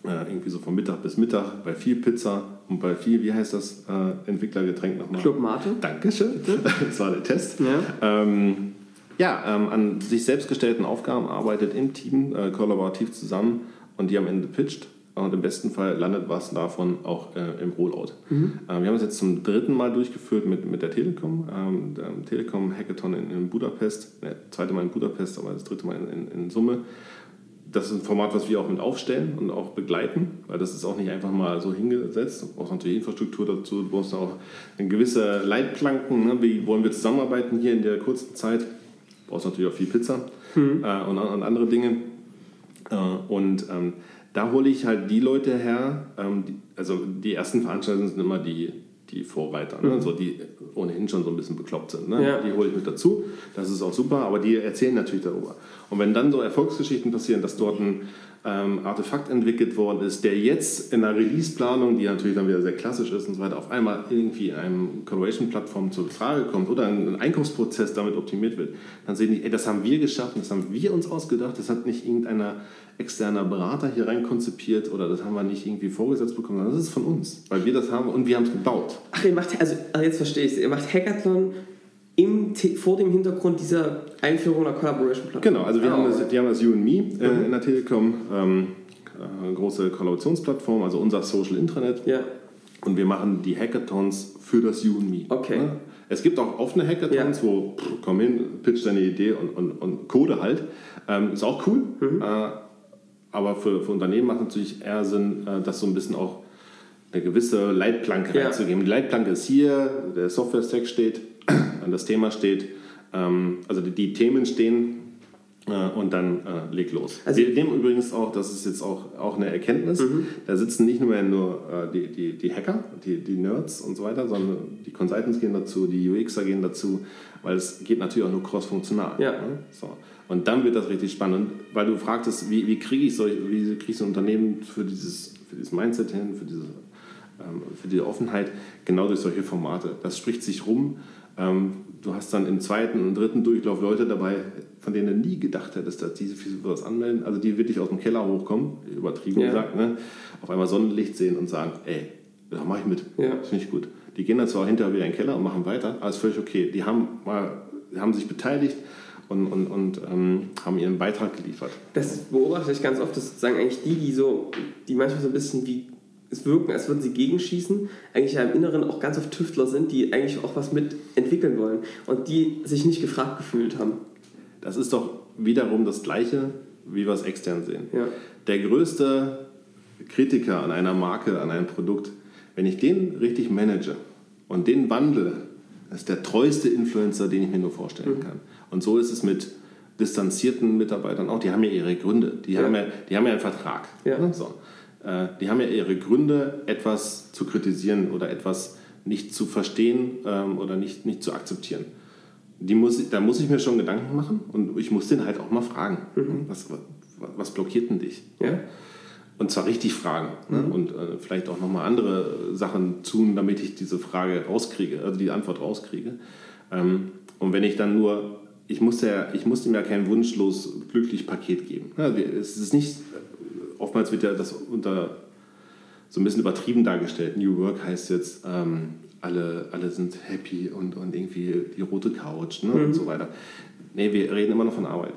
äh, irgendwie so von Mittag bis Mittag, bei viel Pizza und bei viel, wie heißt das äh, Entwicklergetränk nochmal? Club Mate. Dankeschön, *laughs* das war der Test. Ja, ähm, ja ähm, an sich selbst gestellten Aufgaben arbeitet im Team äh, kollaborativ zusammen und die am Ende pitcht und im besten Fall landet was davon auch äh, im Rollout. Mhm. Äh, wir haben es jetzt zum dritten Mal durchgeführt mit, mit der Telekom. Ähm, der Telekom Hackathon in, in Budapest. Ne, zweite Mal in Budapest, aber das dritte Mal in, in, in Summe. das ist ein Format, was wir auch mit aufstellen und auch begleiten, weil das ist auch nicht einfach mal so hingesetzt. Du brauchst natürlich Infrastruktur dazu, du brauchst auch gewisse Leitplanken, ne? wie wollen wir zusammenarbeiten hier in der kurzen Zeit. Du brauchst natürlich auch viel Pizza mhm. äh, und, und, andere Dinge. Äh, und ähm, da hole ich halt die Leute her, ähm, die, also die ersten Veranstaltungen sind immer die, die Vorreiter, ne? mhm. so die ohnehin schon so ein bisschen bekloppt sind. Ne? Ja. Die hole ich mit dazu, das ist auch super, aber die erzählen natürlich darüber. Und wenn dann so Erfolgsgeschichten passieren, dass dort ein ähm, Artefakt entwickelt worden ist, der jetzt in der Release-Planung, die natürlich dann wieder sehr klassisch ist und so weiter, auf einmal irgendwie in einem Collaboration-Plattform zur Frage kommt oder ein Einkaufsprozess damit optimiert wird, dann sehen die, ey, das haben wir geschafft, das haben wir uns ausgedacht, das hat nicht irgendeiner externer Berater hier rein konzipiert oder das haben wir nicht irgendwie vorgesetzt bekommen, sondern das ist von uns, weil wir das haben und wir haben es gebaut. Ach, ihr macht, also jetzt verstehe ich es, ihr macht Hackathon im, vor dem Hintergrund dieser Einführung der Collaboration-Plattform. Genau, also wir, ah, haben das, wir haben das You and Me äh, mhm. in der Telekom, ähm, äh, große Kollaborationsplattform, also unser Social Intranet. Ja. Und wir machen die Hackathons für das You and Me. Okay. Ne? Es gibt auch offene Hackathons, ja. wo pff, komm hin, pitch deine Idee und, und, und Code halt. Ähm, ist auch cool. Mhm. Äh, aber für, für Unternehmen macht es natürlich eher Sinn, äh, das so ein bisschen auch eine gewisse Leitplanke ja. reinzugeben. Die Leitplanke ist hier, der Software-Stack steht, das Thema steht, ähm, also die, die, Themen stehen äh, und dann äh, leg los. Also Wir nehmen übrigens auch, das ist jetzt auch, auch eine Erkenntnis, mhm. da sitzen nicht nur, nur äh, die, die, die Hacker, die, die Nerds und so weiter, sondern die Consultants gehen dazu, die UXer gehen dazu, weil es geht natürlich auch nur cross-funktional. Ja. Ne? So. Und dann wird das richtig spannend, weil du fragtest, wie, wie kriege ich, solch, wie krieg ich so ein Unternehmen für dieses, für dieses Mindset hin, für diese, ähm, für diese Offenheit, genau durch solche Formate. Das spricht sich rum ähm, du hast dann im zweiten und dritten Durchlauf Leute dabei, von denen du nie gedacht hättest, dass diese für sowas anmelden. Also die wirklich aus dem Keller hochkommen, übertrieben ja. gesagt, ne? auf einmal Sonnenlicht sehen und sagen, ey, da mache ich mit. Ja. Das finde ich gut. Die gehen dann zwar hinterher wieder in den Keller und machen weiter, aber ist völlig okay. Die haben, mal, haben sich beteiligt und, und, und ähm, haben ihren Beitrag geliefert. Das beobachte ich ganz oft, dass sozusagen eigentlich die, die so, die manchmal so ein bisschen wie es wirken, als würden sie gegenschießen, eigentlich ja im Inneren auch ganz oft Tüftler sind, die eigentlich auch was mit entwickeln wollen und die sich nicht gefragt gefühlt haben. Das ist doch wiederum das Gleiche, wie wir es extern sehen. Ja. Der größte Kritiker an einer Marke, an einem Produkt, wenn ich den richtig manage und den wandle, ist der treueste Influencer, den ich mir nur vorstellen mhm. kann. Und so ist es mit distanzierten Mitarbeitern auch. Die haben ja ihre Gründe. Die, ja. Haben, ja, die haben ja einen Vertrag. Ja. So. Äh, die haben ja ihre Gründe, etwas zu kritisieren oder etwas nicht zu verstehen ähm, oder nicht, nicht zu akzeptieren. Die muss, da muss ich mir schon Gedanken machen und ich muss den halt auch mal fragen. Mhm. Was, was, blockiert denn dich? Ja. Und zwar richtig fragen ne? mhm. und äh, vielleicht auch nochmal andere Sachen tun, damit ich diese Frage rauskriege, also die Antwort rauskriege. Ähm, und wenn ich dann nur, ich muss, ja, ich muss dem ja kein wunschlos glücklich Paket geben. Ja, es ist nicht oftmals wird ja das unter so ein bisschen übertrieben dargestellt. New Work heißt jetzt, ähm, alle, alle sind happy und, und irgendwie die rote Couch ne, mhm. und so weiter. Nee, wir reden immer noch von Arbeit.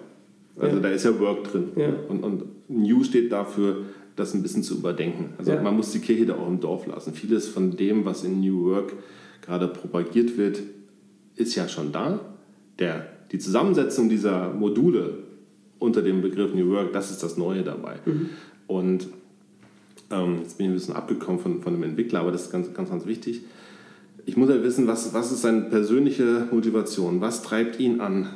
Also ja. da ist ja Work drin. Ja. Und, und New steht dafür, das ein bisschen zu überdenken. Also ja. man muss die Kirche da auch im Dorf lassen. Vieles von dem, was in New Work gerade propagiert wird, ist ja schon da. Der, die Zusammensetzung dieser Module unter dem Begriff New Work, das ist das Neue dabei. Mhm. Und ähm, jetzt bin ich ein bisschen abgekommen von, von dem Entwickler, aber das ist ganz, ganz, ganz wichtig. Ich muss ja wissen, was, was ist seine persönliche Motivation? Was treibt ihn an?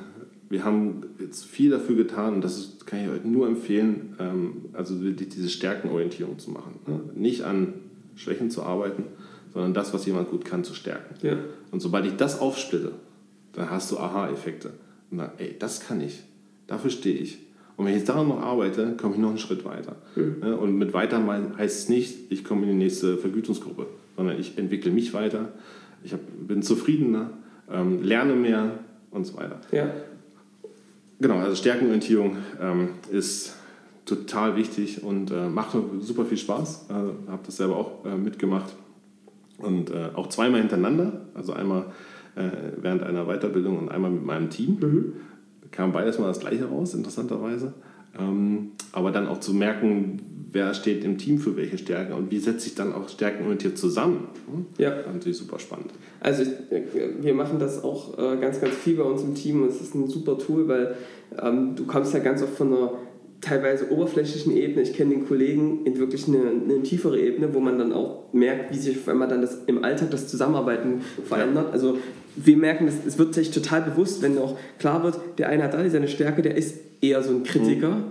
Wir haben jetzt viel dafür getan und das ist, kann ich euch nur empfehlen, ähm, also diese Stärkenorientierung zu machen. Ne? Nicht an Schwächen zu arbeiten, sondern das, was jemand gut kann, zu stärken. Ja. Und sobald ich das aufsplitte, dann hast du Aha-Effekte. Und dann, ey, das kann ich, dafür stehe ich. Und wenn ich daran noch arbeite, komme ich noch einen Schritt weiter. Mhm. Und mit weiter heißt es nicht, ich komme in die nächste Vergütungsgruppe, sondern ich entwickle mich weiter, ich bin zufriedener, ähm, lerne mehr und so weiter. Ja. Genau, also Stärkenorientierung ähm, ist total wichtig und äh, macht super viel Spaß. Äh, habe das selber auch äh, mitgemacht und äh, auch zweimal hintereinander, also einmal äh, während einer Weiterbildung und einmal mit meinem Team. Mhm kam beides mal das gleiche raus, interessanterweise. Ähm, aber dann auch zu merken, wer steht im Team für welche Stärken und wie setzt sich dann auch stärkenorientiert zusammen. Hm? Ja. Natürlich super spannend. Also ich, wir machen das auch äh, ganz, ganz viel bei uns im Team und es ist ein super Tool, weil ähm, du kommst ja ganz oft von einer teilweise oberflächlichen Ebene. Ich kenne den Kollegen in wirklich eine, eine, tiefere Ebene, wo man dann auch merkt, wie sich auf einmal dann das, im Alltag das Zusammenarbeiten verändert. Also wir merken, es, es wird sich total bewusst, wenn auch klar wird, der eine hat da seine Stärke, der ist eher so ein Kritiker. Mhm.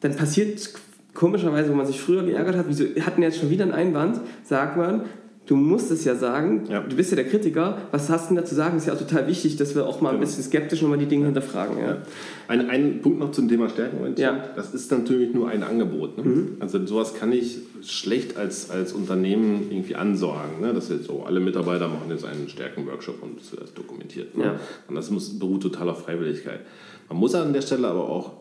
Dann passiert komischerweise, wo man sich früher geärgert hat, wieso hatten jetzt schon wieder einen Einwand, sagt man, du musst es ja sagen, ja. du bist ja der Kritiker, was hast du denn da zu sagen? Ist ja auch total wichtig, dass wir auch mal ein bisschen skeptisch nochmal die Dinge hinterfragen. Ja. Ein, ein Punkt noch zum Thema Stärken. Ja. Das ist natürlich nur ein Angebot. Ne? Mhm. Also sowas kann ich schlecht als, als Unternehmen irgendwie ansorgen. Ne? Dass jetzt so alle Mitarbeiter machen jetzt einen Stärkenworkshop und das wird dokumentiert. Ne? Ja. Und das muss, beruht total auf Freiwilligkeit. Man muss an der Stelle aber auch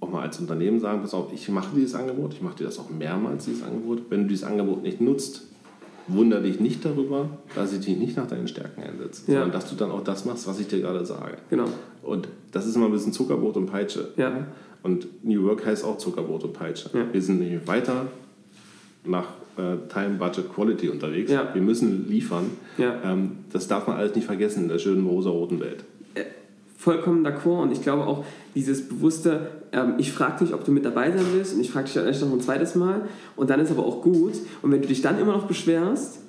auch mal als Unternehmen sagen, pass auf, ich mache dieses Angebot, ich mache dir das auch mehrmals, dieses Angebot. Wenn du dieses Angebot nicht nutzt, wundere dich nicht darüber, dass ich dich nicht nach deinen Stärken einsetze, ja. sondern dass du dann auch das machst, was ich dir gerade sage. Genau. Und das ist immer ein bisschen Zuckerbrot und Peitsche. Ja. Und New Work heißt auch Zuckerbrot und Peitsche. Ja. Wir sind nämlich weiter nach äh, Time, Budget, Quality unterwegs. Ja. Wir müssen liefern. Ja. Ähm, das darf man alles nicht vergessen in der schönen rosa-roten Welt. Vollkommen d'accord und ich glaube auch dieses bewusste, ähm, ich frage dich, ob du mit dabei sein willst und ich frage dich dann echt noch ein zweites Mal und dann ist aber auch gut und wenn du dich dann immer noch beschwerst,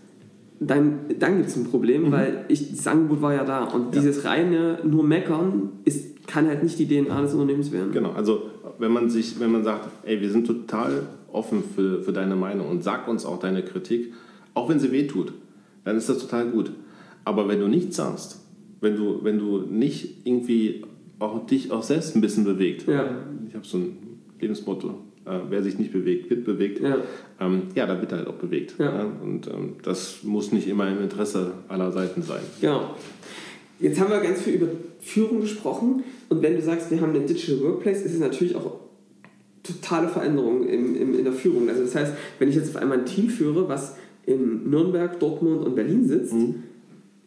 dann, dann gibt es ein Problem, mhm. weil ich, das Angebot war ja da und ja. dieses reine nur meckern ist, kann halt nicht die DNA des Unternehmens werden. Genau, also wenn man sich, wenn man sagt, ey, wir sind total offen für, für deine Meinung und sag uns auch deine Kritik, auch wenn sie wehtut, dann ist das total gut. Aber wenn du nichts sagst, wenn du, wenn du nicht irgendwie auch dich auch selbst ein bisschen bewegt. Ja. Ich habe so ein Lebensmotto, äh, wer sich nicht bewegt, wird bewegt. Ja, ähm, ja da wird er halt auch bewegt. Ja. ja? Und ähm, das muss nicht immer im Interesse aller Seiten sein. Genau. Jetzt haben wir ganz viel über Führung gesprochen und wenn du sagst, wir haben einen Digital Workplace, ist es natürlich auch totale Veränderung im, im, in der Führung. Also das heißt, wenn ich jetzt auf einmal ein Team führe, was in Nürnberg, Dortmund und Berlin sitzt, mhm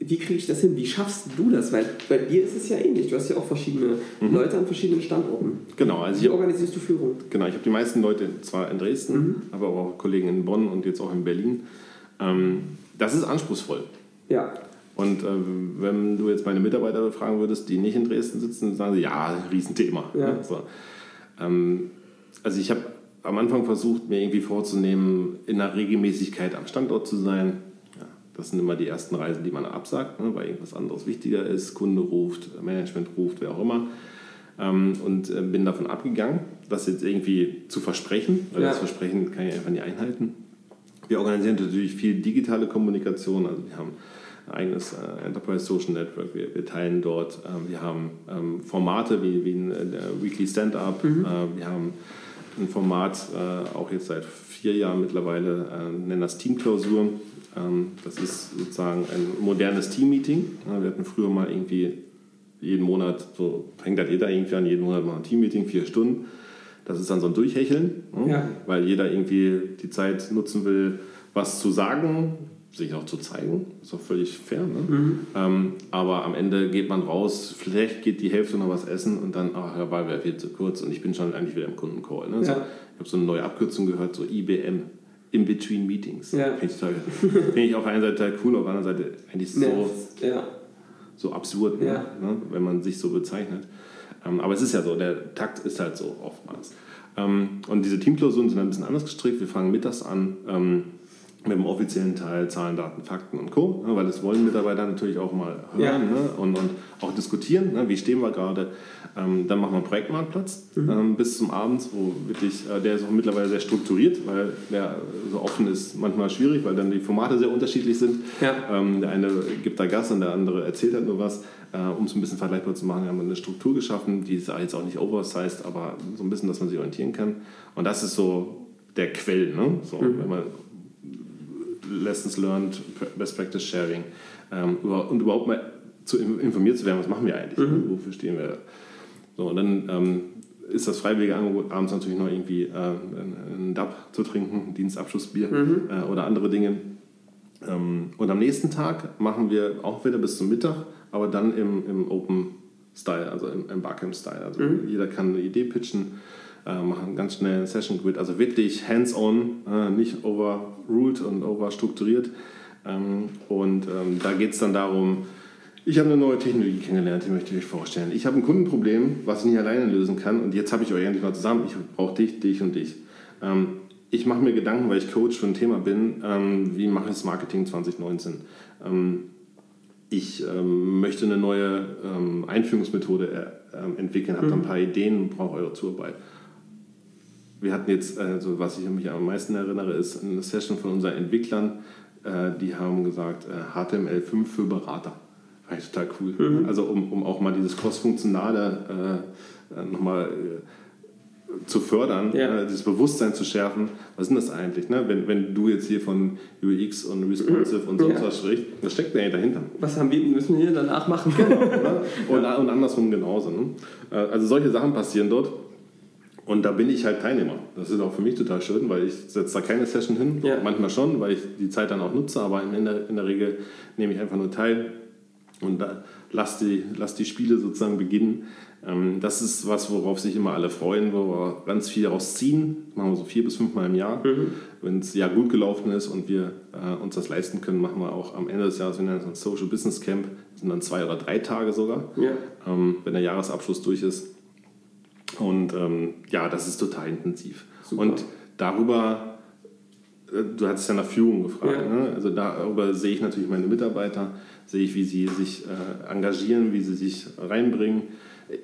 wie kriege ich das hin? Wie schaffst du das? Weil bei dir ist es ja ähnlich. Du hast ja auch verschiedene mhm. Leute an verschiedenen Standorten. Genau. Also wie organisierst du Führung? Genau, ich habe die meisten Leute zwar in Dresden, mhm. aber auch Kollegen in Bonn und jetzt auch in Berlin. Ähm, das ist anspruchsvoll. Ja. Und äh, wenn du jetzt meine Mitarbeiter befragen würdest, die nicht in Dresden sitzen, sagen sie, ja, Riesenthema. Ja. So. Ähm, also ich habe am Anfang versucht, mir irgendwie vorzunehmen, in einer Regelmäßigkeit am Standort zu sein das sind immer die ersten Reisen, die man absagt, ne, weil irgendwas anderes wichtiger ist. Kunde ruft, Management ruft, wer auch immer. Ähm, und äh, bin davon abgegangen, das jetzt irgendwie zu versprechen, weil ja. das Versprechen kann ich einfach nicht einhalten. Wir organisieren natürlich viel digitale Kommunikation. Also wir haben ein eigenes äh, Enterprise Social Network. Wir, wir teilen dort. Äh, wir haben ähm, Formate wie, wie ein äh, Weekly Stand-up. Mhm. Äh, wir haben ein Format, äh, auch jetzt seit vier Jahren mittlerweile, nennen das Teamklausur ähm, das ist sozusagen ein modernes Team-Meeting. Wir hatten früher mal irgendwie jeden Monat, so fängt halt jeder irgendwie an, jeden Monat mal ein Team-Meeting, vier Stunden. Das ist dann so ein Durchhecheln, ne? ja. weil jeder irgendwie die Zeit nutzen will, was zu sagen, sich auch zu zeigen. Ist auch völlig fair. Ne? Mhm. Ähm, aber am Ende geht man raus, vielleicht geht die Hälfte noch was essen und dann, ach, Herr Ball, wäre viel zu kurz und ich bin schon eigentlich wieder im Kundencall. Ne? Ja. So, ich habe so eine neue Abkürzung gehört, so IBM in between Meetings. Ja. Finde ich, Find ich auf einer Seite cool, auf der anderen Seite eigentlich so, ja. so absurd, ne? ne? wenn man sich so bezeichnet. Ähm, aber es ist ja so, der Takt ist halt so oftmals. Ähm, und diese Teamklausuren sind ein bisschen anders gestrickt. Wir fangen mittags an. Ähm, mit dem offiziellen Teil Zahlen, Daten, Fakten und Co., ne, weil das wollen Mitarbeiter natürlich auch mal hören ja. ne, und, und auch diskutieren, ne, wie stehen wir gerade. Ähm, dann machen wir einen Projektmarktplatz mhm. ähm, bis zum Abend, wo wirklich, äh, der ist auch mittlerweile sehr strukturiert, weil der so offen ist manchmal schwierig, weil dann die Formate sehr unterschiedlich sind. Ja. Ähm, der eine gibt da Gas und der andere erzählt halt nur was. Äh, um es ein bisschen vergleichbar zu machen, haben wir eine Struktur geschaffen, die ist jetzt auch nicht oversized, aber so ein bisschen, dass man sich orientieren kann. Und das ist so der Quell, ne? so, mhm. wenn man Lessons Learned, Best Practice Sharing ähm, und überhaupt mal zu informiert zu werden, was machen wir eigentlich, mhm. wofür stehen wir. So, und dann ähm, ist das freiwillige Angebot, abends natürlich noch irgendwie äh, einen DAP zu trinken, Dienstabschlussbier mhm. äh, oder andere Dinge. Ähm, und am nächsten Tag machen wir auch wieder bis zum Mittag, aber dann im, im Open Style, also im, im Barcamp-Style. Also mhm. jeder kann eine Idee pitchen machen ganz schnell ein Session Grid, also wirklich hands-on, äh, nicht overruled und overstrukturiert. Ähm, und ähm, da geht es dann darum, Ich habe eine neue Technologie kennengelernt, die möchte ich euch vorstellen. Ich habe ein Kundenproblem, was ich nicht alleine lösen kann und jetzt habe ich euch endlich mal zusammen. Ich brauche dich, dich und dich. Ähm, ich mache mir Gedanken, weil ich Coach für ein Thema bin, wie mache ich das Marketing 2019? Ähm, ich möchte eine neue Einführungsmethode äh, entwickeln, habe mhm. ein paar Ideen und brauche eure Zuarbeit. Wir hatten jetzt, also was ich mich am meisten erinnere, ist eine Session von unseren Entwicklern, äh, die haben gesagt, äh, HTML5 für Berater. Fand ich total cool. Mhm. Also um, um auch mal dieses cross-funktionale äh, nochmal äh, zu fördern, ja. äh, dieses Bewusstsein zu schärfen. Was ist denn das eigentlich? Ne? Wenn, wenn du jetzt hier von UX und Responsive und sonst ja. was sprichst, was steckt denn dahinter? Was haben wir, müssen wir hier danach machen? Genau. Ne? und, ja. und andersrum genauso. Ne? Also solche Sachen passieren dort. Und da bin ich halt Teilnehmer. Das ist auch für mich total schön, weil ich setze da keine Session hin. Ja. Manchmal schon, weil ich die Zeit dann auch nutze, aber in der, in der Regel nehme ich einfach nur teil und da, lass, die, lass die Spiele sozusagen beginnen. Ähm, das ist was, worauf sich immer alle freuen, wo wir ganz viel daraus ziehen. Das machen wir so vier bis fünf Mal im Jahr. Mhm. Wenn es Jahr gut gelaufen ist und wir äh, uns das leisten können, machen wir auch am Ende des Jahres, wir nennen es ein Social Business Camp, das sind dann zwei oder drei Tage sogar, ja. ähm, wenn der Jahresabschluss durch ist und ähm, ja, das ist total intensiv. Super. Und darüber, äh, du hattest ja nach Führung gefragt, ja. ne? also darüber sehe ich natürlich meine Mitarbeiter, sehe ich, wie sie sich äh, engagieren, wie sie sich reinbringen.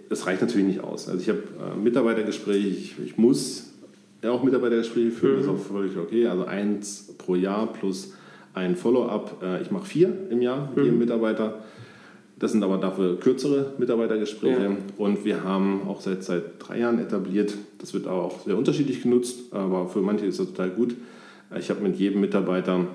Das reicht natürlich nicht aus. Also ich habe äh, Mitarbeitergespräche, ich, ich, muss ja auch Mitarbeitergespräche führen, mhm. das ist auch völlig okay. Also eins pro Jahr plus ein Follow-up. Äh, ich mache vier im Jahr mit mhm. jedem Mitarbeiter. Das sind aber dafür kürzere Mitarbeitergespräche ja. und wir haben auch seit, seit drei Jahren etabliert, das wird aber auch sehr unterschiedlich genutzt, aber für manche ist das total gut. Ich habe mit jedem Mitarbeiter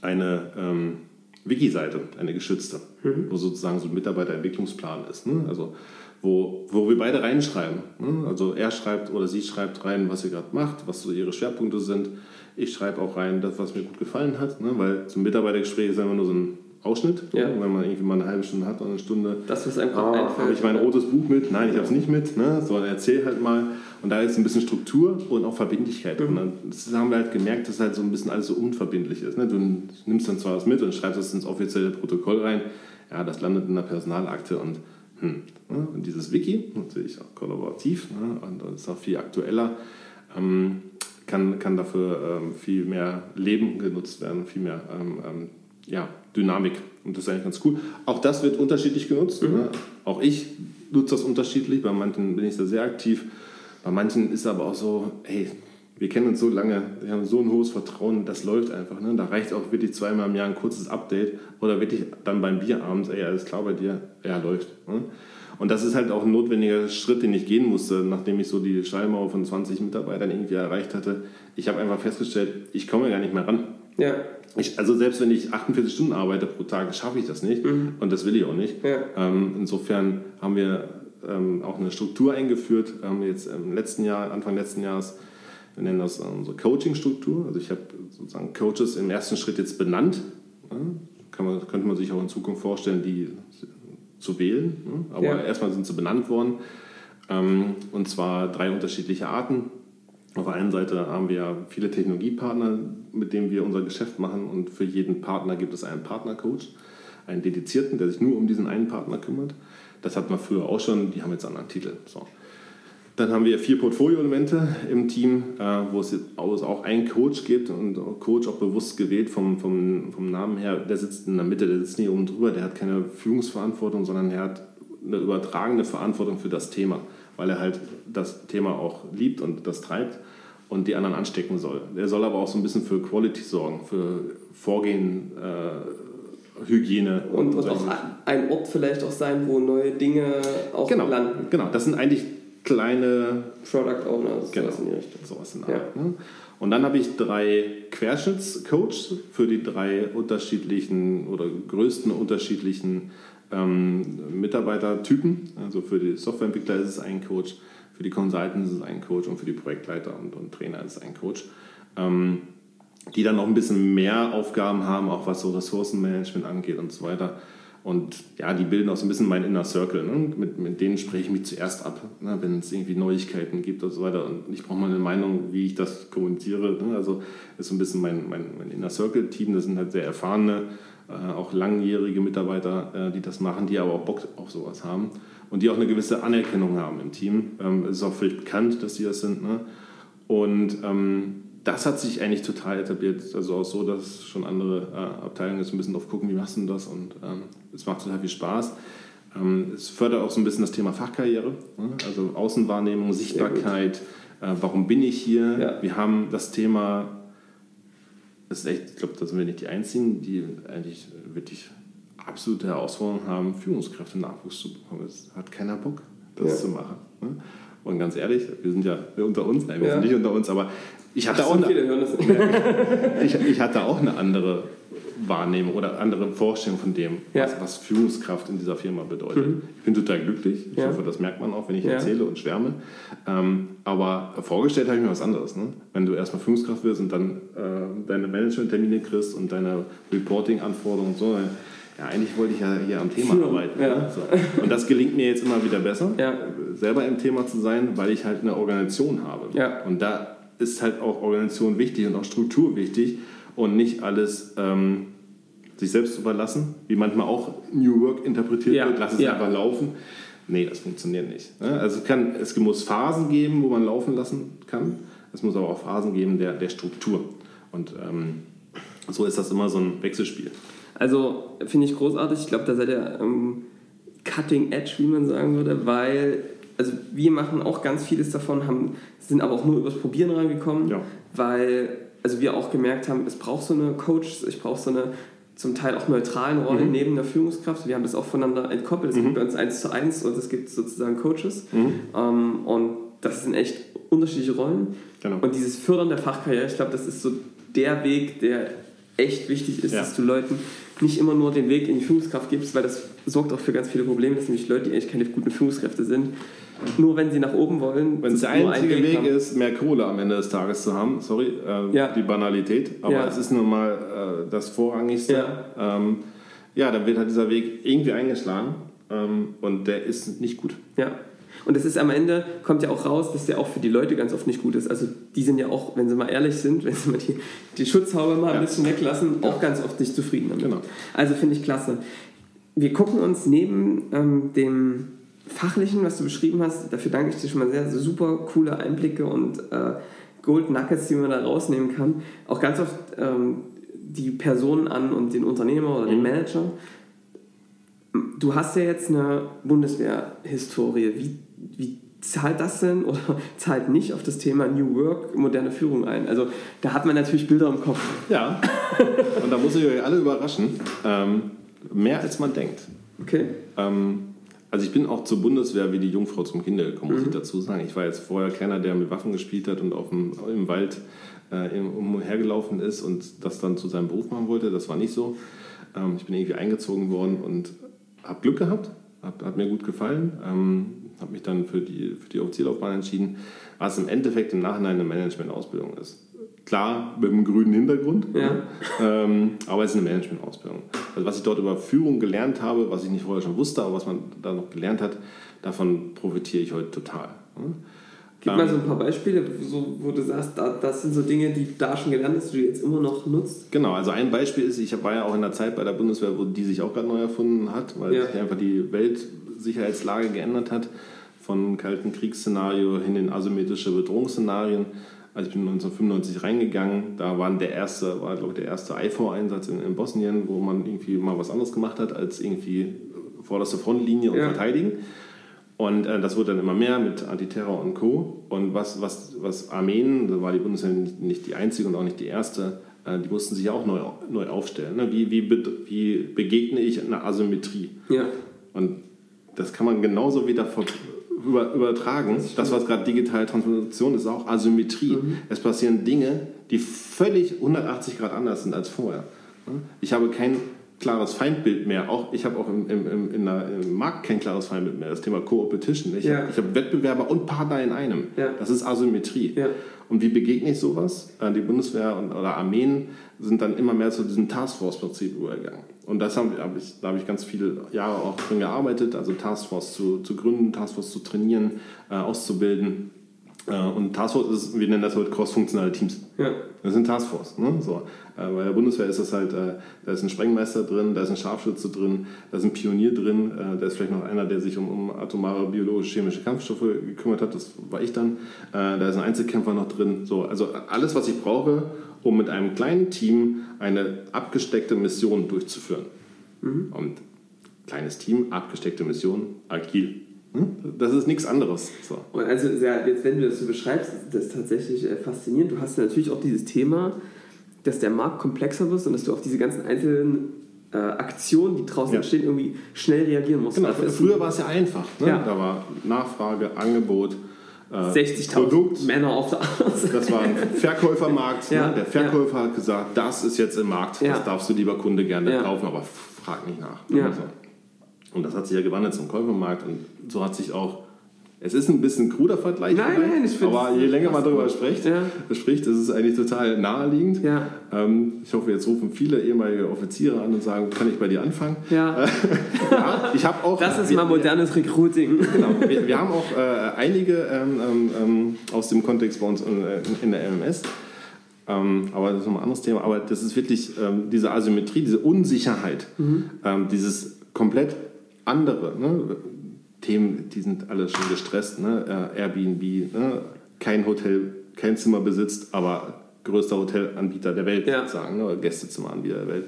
eine ähm, Wiki-Seite, eine geschützte, mhm. wo sozusagen so ein Mitarbeiterentwicklungsplan ist. Ne? Also wo, wo wir beide reinschreiben. Ne? Also er schreibt oder sie schreibt rein, was ihr gerade macht, was so ihre Schwerpunkte sind. Ich schreibe auch rein, das, was mir gut gefallen hat, ne? weil so ein Mitarbeitergespräch ist immer nur so ein Ausschnitt, ja. wenn man irgendwie mal eine halbe Stunde hat oder eine Stunde. Das, was einfach ah, einfällt. Habe ich mein rotes Buch mit? Nein, ich habe es nicht mit. Ne? So, erzähl halt mal. Und da ist ein bisschen Struktur und auch Verbindlichkeit. Mhm. Das haben wir halt gemerkt, dass halt so ein bisschen alles so unverbindlich ist. Ne? Du nimmst dann zwar was mit und schreibst es ins offizielle Protokoll rein. Ja, das landet in der Personalakte und, hm, ne? und dieses Wiki, natürlich auch kollaborativ ne? und ist auch viel aktueller. Ähm, kann, kann dafür ähm, viel mehr Leben genutzt werden, viel mehr ähm, ähm ja, Dynamik. Und das ist eigentlich ganz cool. Auch das wird unterschiedlich genutzt. Mhm. Ne? Auch ich nutze das unterschiedlich. Bei manchen bin ich da sehr aktiv. Bei manchen ist aber auch so, hey, wir kennen uns so lange, wir haben so ein hohes Vertrauen, das läuft einfach. Ne? Da reicht auch wirklich zweimal im Jahr ein kurzes Update oder wirklich dann beim Bier abends, ey, alles klar bei dir, ja, läuft. Ne? Und das ist halt auch ein notwendiger Schritt, den ich gehen musste, nachdem ich so die Schallmauer von 20 Mitarbeitern irgendwie erreicht hatte. Ich habe einfach festgestellt, ich komme gar nicht mehr ran. Ja. Ich, also selbst wenn ich 48 Stunden arbeite pro Tag, schaffe ich das nicht mhm. und das will ich auch nicht. Ja. Ähm, insofern haben wir ähm, auch eine Struktur eingeführt, ähm, jetzt im letzten Jahr, Anfang letzten Jahres, wir nennen das unsere Coaching-Struktur. Also ich habe sozusagen Coaches im ersten Schritt jetzt benannt. Ja, kann man, könnte man sich auch in Zukunft vorstellen, die zu wählen. Ne? Aber ja. erstmal sind sie benannt worden. Ähm, und zwar drei unterschiedliche Arten. Auf der einen Seite haben wir viele Technologiepartner, mit denen wir unser Geschäft machen und für jeden Partner gibt es einen Partnercoach, einen dedizierten, der sich nur um diesen einen Partner kümmert. Das hatten wir früher auch schon, die haben jetzt einen anderen Titel. So. Dann haben wir vier Portfolio-Elemente im Team, äh, wo es auch einen Coach gibt und Coach auch bewusst gewählt vom, vom, vom Namen her. Der sitzt in der Mitte, der sitzt nicht oben drüber, der hat keine Führungsverantwortung, sondern er hat eine übertragene Verantwortung für das Thema weil er halt das Thema auch liebt und das treibt und die anderen anstecken soll. Er soll aber auch so ein bisschen für Quality sorgen, für Vorgehen, äh, Hygiene. Und, und, auch ein Ort vielleicht auch sein, wo neue Dinge auch genau, landen. Genau, das sind eigentlich kleine Product Owners, genau, sowas in die Richtung. Sowas in Art, ja. ne? Und dann habe ich drei Querschnittscoaches für die drei unterschiedlichen oder größten unterschiedlichen ähm, Mitarbeitertypen. Also für die Softwareentwickler ist es ein Coach, für die Consultants ist es ein Coach und für die Projektleiter und, und Trainer ist es ein Coach. Ähm, die dann noch ein bisschen mehr Aufgaben haben, auch was so Ressourcenmanagement angeht und so weiter. Und ja, die bilden auch so ein bisschen meinen Inner Circle. Ne? Mit, mit denen spreche ich mich zuerst ab, ne? wenn es irgendwie Neuigkeiten gibt und so weiter. Und ich brauche mal eine Meinung, wie ich das kommuniziere. Ne? Also ist so ein bisschen mein, mein, mein Inner Circle-Team. Das sind halt sehr erfahrene auch langjährige Mitarbeiter, äh, die das machen, die aber auch Bock auf sowas haben und die auch eine gewisse Anerkennung haben im Team. Ähm, es ist auch völlig bekannt, dass die das sind. Ne? Und ähm, das hat sich eigentlich total etabliert. Also auch so, dass schon andere äh, Abteilungen jetzt ein bisschen drauf gucken, wie machst du das? Und ähm, es macht total viel Spaß. Ähm, es fördert auch so ein bisschen das Thema Fachkarriere, ne? also Außenwahrnehmung, Sichtbarkeit. Äh, warum bin ich hier? Ja. Wir haben das Thema, das ist echt, ich glaube, da sind wir nicht die Einzigen, die eigentlich wirklich absolute Herausforderungen haben, Führungskräfte Nachwuchs zu bekommen. Es hat keiner Bock, das ja. zu machen. Ne? Und ganz ehrlich, wir sind ja unter uns, nein, wir ja. sind nicht unter uns, aber ich hatte, Ach, auch eine, *laughs* ich, ich hatte auch eine andere Wahrnehmung oder andere Vorstellung von dem, ja. was, was, Führungskraft in dieser Firma bedeutet. Mhm. Ich bin total glücklich. Ich ja. hoffe, das merkt man auch, wenn ich ja. erzähle und schwärme. Ähm, aber vorgestellt habe ich mir was anderes. Ne? Wenn du erstmal Führungskraft wirst und dann äh, deine Management-Termine kriegst und deine Reporting-Anforderungen und so, ja, eigentlich wollte ich ja hier am Thema Führung. arbeiten. Ne? So. Und das gelingt mir jetzt immer wieder besser, selber im Thema zu sein, weil ich halt eine Organisation habe. Und da ist halt auch Organisation wichtig und auch Struktur wichtig und nicht alles ähm, sich selbst überlassen, wie manchmal auch New Work interpretiert ja. wird, lass es ja. einfach laufen. Nee, das funktioniert nicht. Ne? Also es, kann, es muss Phasen geben, wo man laufen lassen kann. Es muss aber auch Phasen geben der, der Struktur. Und ähm, so ist das immer so ein Wechselspiel. Also finde ich großartig. Ich glaube, da seid ihr ähm, cutting edge, wie man sagen würde, weil also wir machen auch ganz vieles davon, haben, sind aber auch nur übers Probieren reingekommen, ja. weil also wir auch gemerkt haben, es braucht so eine Coach, ich brauche so eine zum Teil auch neutralen Rolle mhm. neben der Führungskraft. Wir haben das auch voneinander entkoppelt. Es mhm. gibt bei uns eins zu eins und es gibt sozusagen Coaches. Mhm. Ähm, und das sind echt unterschiedliche Rollen. Genau. Und dieses Fördern der Fachkarriere, ich glaube, das ist so der Weg, der echt wichtig ist, ja. dass du Leuten nicht immer nur den Weg in die Führungskraft gibst, weil das sorgt auch für ganz viele Probleme, dass nämlich Leute, die eigentlich keine guten Führungskräfte sind, nur wenn sie nach oben wollen. Wenn der einzige Weg haben. ist, mehr Kohle am Ende des Tages zu haben, sorry, äh, ja. die Banalität, aber ja. es ist nun mal äh, das Vorrangigste. Ja. Ähm, ja, dann wird halt dieser Weg irgendwie eingeschlagen ähm, und der ist nicht gut. Ja. Und es ist am Ende, kommt ja auch raus, dass der auch für die Leute ganz oft nicht gut ist. Also die sind ja auch, wenn sie mal ehrlich sind, wenn sie mal die, die Schutzhaube mal ja. ein bisschen weglassen, auch ganz oft nicht zufrieden damit. Genau. Also finde ich klasse. Wir gucken uns neben ähm, dem Fachlichen, was du beschrieben hast, dafür danke ich dir schon mal sehr, super coole Einblicke und äh, Gold Nuggets, die man da rausnehmen kann. Auch ganz oft ähm, die Personen an und den Unternehmer oder den mhm. Manager. Du hast ja jetzt eine Bundeswehr-Historie. Wie, wie zahlt das denn *laughs* oder zahlt nicht auf das Thema New Work, moderne Führung ein? Also da hat man natürlich Bilder im Kopf. Ja, und da muss ich euch alle überraschen. Ähm, mehr als man denkt. Okay. Ähm, also ich bin auch zur Bundeswehr wie die Jungfrau zum Kinder gekommen, muss mhm. ich dazu sagen. Ich war jetzt vorher keiner, der mit Waffen gespielt hat und auf dem, im Wald äh, umhergelaufen ist und das dann zu seinem Beruf machen wollte. Das war nicht so. Ähm, ich bin irgendwie eingezogen worden und habe Glück gehabt, hat, hat, mir gut gefallen. Ähm, habe mich dann für die, für die Offizierlaufbahn entschieden, was im Endeffekt im Nachhinein eine Management-Ausbildung ist. Klar, mit einem grünen Hintergrund, ja. ähm, aber es ist eine Management-Ausbildung. Also was ich dort über Führung gelernt habe, was ich nicht vorher schon wusste, aber was man da noch gelernt hat, davon profitiere ich heute total. Gib mal so ein paar Beispiele, so, wo du sagst, da, das sind so Dinge, die du da schon gelernt hast, die du jetzt immer noch nutzt. Genau, also ein Beispiel ist, ich war ja auch in der Zeit bei der Bundeswehr, wo die sich auch gerade neu erfunden hat, weil ja. sich einfach die Weltsicherheitslage geändert hat, von kalten Kriegsszenario hin in asymmetrische Bedrohungsszenarien. Also ich bin 1995 reingegangen, da waren der erste, war glaube ich der erste IV-Einsatz in, in, Bosnien, wo man irgendwie mal was anderes gemacht hat, als irgendwie vorderste Frontlinie und ja. verteidigen. Und äh, das wurde dann immer mehr mit Antiterror und Co. Und was, was, was Armeen, da war die Bundeswehr nicht die einzige und auch nicht die erste, äh, die mussten sich auch neu, neu aufstellen. Ne? Wie, wie, wie begegne ich einer Asymmetrie? Ja. Und das kann man genauso wieder über, übertragen. Das, das was gerade digitale Transformation ist, auch Asymmetrie. Mhm. Es passieren Dinge, die völlig 180 Grad anders sind als vorher. Ich habe kein klares Feindbild mehr. Auch, ich habe auch im, im, im, der, im, Markt kein klares Feindbild mehr. Das Thema Co-Opetition. Ich ja. habe hab Wettbewerber und Partner in einem. Ja. Das ist Asymmetrie. Ja. Und wie begegne ich sowas? Äh, die Bundeswehr und, oder Armeen sind dann immer mehr zu diesem Taskforce-Prinzip übergegangen. Und das hab ich, da habe ich ganz viele Jahre auch drin gearbeitet, also Taskforce zu, zu gründen, Taskforce zu trainieren, äh, auszubilden. Äh, und Taskforce ist, wir nennen das heute cross-funktionale Teams. Ja. Das sind Taskforce. Ne? So. Äh, bei der Bundeswehr ist das halt, äh, da ist ein Sprengmeister drin, da ist ein Scharfschütze drin, da ist ein Pionier drin, da ist vielleicht noch einer, der sich um, um atomare, biologische, chemische Kampfstoffe gekümmert hat, das war ich dann. Da ist ein Einzelkämpfer noch drin. So, also alles, was ich brauche, um mit einem kleinen Team eine abgesteckte Mission durchzuführen. Mhm. Und kleines Team, abgesteckte Mission, agil. Hm? Das ist nichts anderes. So. Und also, ja, jetzt, wenn du das so beschreibst, das ist tatsächlich äh, faszinierend. Du hast natürlich auch dieses Thema, dass der Markt komplexer wird und dass du auf diese ganzen einzelnen äh, Aktionen, die draußen ja. entstehen, irgendwie schnell reagieren musst. Genau, früher war es ja einfach. Ne? Ja. Da war Nachfrage, Angebot. Äh, 60.000 Männer auf der Seite. Das war ein Verkäufermarkt. Ne? Ja. Ne? Der Verkäufer hat gesagt, das ist jetzt im Markt, das darfst du lieber Kunde gerne kaufen, aber frag nicht nach. Ne? Ja. So. Und das hat sich ja gewandelt zum Käufermarkt und so hat sich auch es ist ein bisschen kruder Vergleich, nein, nein, ich aber je länger man darüber spricht, ja. spricht, ist es eigentlich total naheliegend. Ja. Ähm, ich hoffe, jetzt rufen viele ehemalige Offiziere an und sagen, kann ich bei dir anfangen? Ja. *laughs* ja ich habe auch. Das ist wir, mal modernes Recruiting. Genau. Wir, wir haben auch äh, einige ähm, ähm, ähm aus dem Kontext bei uns in, äh, in der MMS. Ähm, aber das ist nochmal ein anderes Thema. Aber das ist wirklich ähm, diese Asymmetrie, diese Unsicherheit, mhm. dieses komplett andere. Ne? Themen, die sind alle schon gestresst. Ne? Äh, Airbnb, ne? kein Hotel, kein Zimmer besitzt, aber größter Hotelanbieter der Welt, ja. sagen, ne? Gästezimmeranbieter der Welt,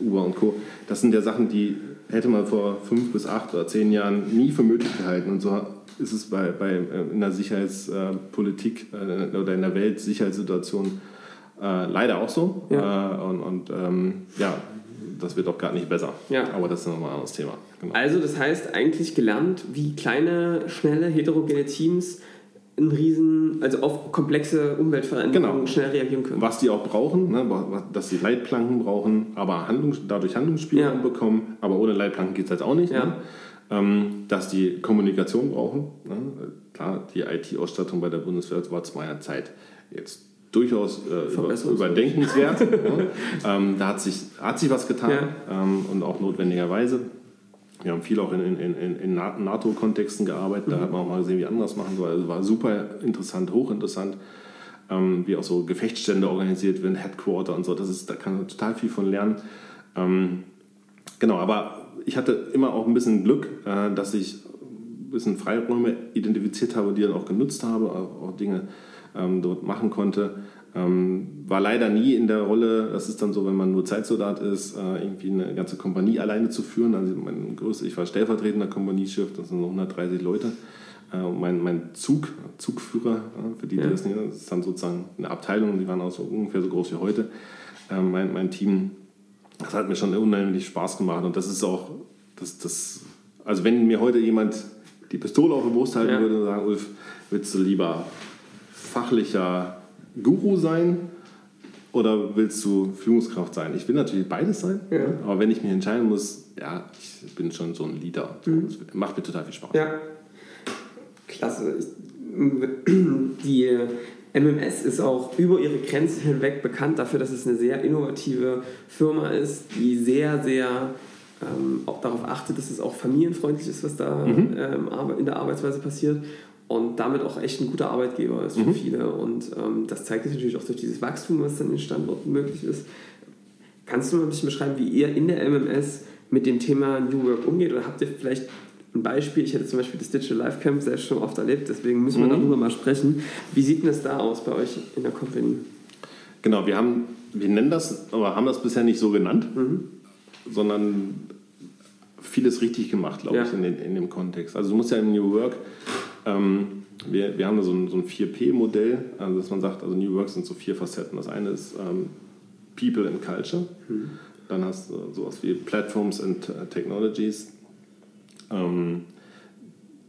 Uber und Co. Das sind ja Sachen, die hätte man vor fünf bis acht oder zehn Jahren nie für möglich gehalten. Und so ist es bei, bei äh, in der Sicherheitspolitik äh, oder in der Weltsicherheitssituation äh, leider auch so. Ja. Äh, und, und ähm, ja, das wird auch gar nicht besser. Ja. Aber das ist nochmal ein anderes Thema. Genau. Also das heißt eigentlich gelernt, wie kleine, schnelle, heterogene Teams ein riesen, also auf komplexe Umweltveränderungen genau. schnell reagieren können. Was die auch brauchen, ne, dass sie Leitplanken brauchen, aber Handlung, dadurch Handlungsspielraum ja. bekommen, aber ohne Leitplanken geht es halt auch nicht. Ja. Ne? Ähm, dass die Kommunikation brauchen. Ne? Klar, die IT-Ausstattung bei der Bundeswehr war zu meiner Zeit jetzt durchaus äh, überdenkenswert. *laughs* ne? ähm, da hat sich, hat sich was getan ja. ähm, und auch notwendigerweise. Wir haben viel auch in, in, in, in NATO-Kontexten gearbeitet, mhm. da hat man auch mal gesehen, wie andere das machen. Also war super interessant, hochinteressant, ähm, wie auch so Gefechtsstände organisiert werden, Headquarter und so. Das ist, da kann man total viel von lernen. Ähm, genau, aber ich hatte immer auch ein bisschen Glück, äh, dass ich ein bisschen Freiräume identifiziert habe, die dann auch genutzt habe, auch, auch Dinge ähm, dort machen konnte. Ähm, war leider nie in der Rolle, das ist dann so, wenn man nur Zeitsoldat ist, äh, irgendwie eine ganze Kompanie alleine zu führen. Also mein größter, ich war stellvertretender Kompaniechef, das sind so 130 Leute. Äh, mein, mein Zug, Zugführer, äh, für die, die ja. das nicht, das ist dann sozusagen eine Abteilung, die waren auch so ungefähr so groß wie heute. Äh, mein, mein Team, das hat mir schon unheimlich Spaß gemacht und das ist auch, das, das, also wenn mir heute jemand die Pistole auf die Brust halten ja. würde und sagen, Ulf, willst du lieber fachlicher Guru sein oder willst du Führungskraft sein? Ich will natürlich beides sein, ja. aber wenn ich mich entscheiden muss, ja, ich bin schon so ein Leader. Mhm. macht mir total viel Spaß. Ja, klasse. *clears throat* Die MMS ist auch über ihre Grenzen hinweg bekannt dafür, dass es eine sehr innovative Firma ist, die sehr, sehr ähm, auch darauf achtet, dass es auch familienfreundlich ist, was da mhm. ähm, in der Arbeitsweise passiert und damit auch echt ein guter Arbeitgeber ist für mhm. viele. Und ähm, das zeigt sich natürlich auch durch dieses Wachstum, was dann in Standorten möglich ist. Kannst du mal ein bisschen beschreiben, wie ihr in der MMS mit dem Thema New Work umgeht? Oder habt ihr vielleicht ein Beispiel? Ich hätte zum Beispiel das Digital Life Camp selbst schon oft erlebt, deswegen müssen wir mhm. darüber mal sprechen. Wie sieht denn das da aus bei euch in der Company? Genau, wir haben, wir nennen das, aber haben das bisher nicht so genannt, mhm. sondern vieles richtig gemacht, glaube ja. ich, in, den, in dem Kontext. Also du musst ja im New Work ähm, wir, wir haben da so ein, so ein 4P-Modell, also dass man sagt, also New Work sind so vier Facetten. Das eine ist ähm, People and Culture. Mhm. Dann hast du sowas wie Platforms and uh, Technologies. Ähm,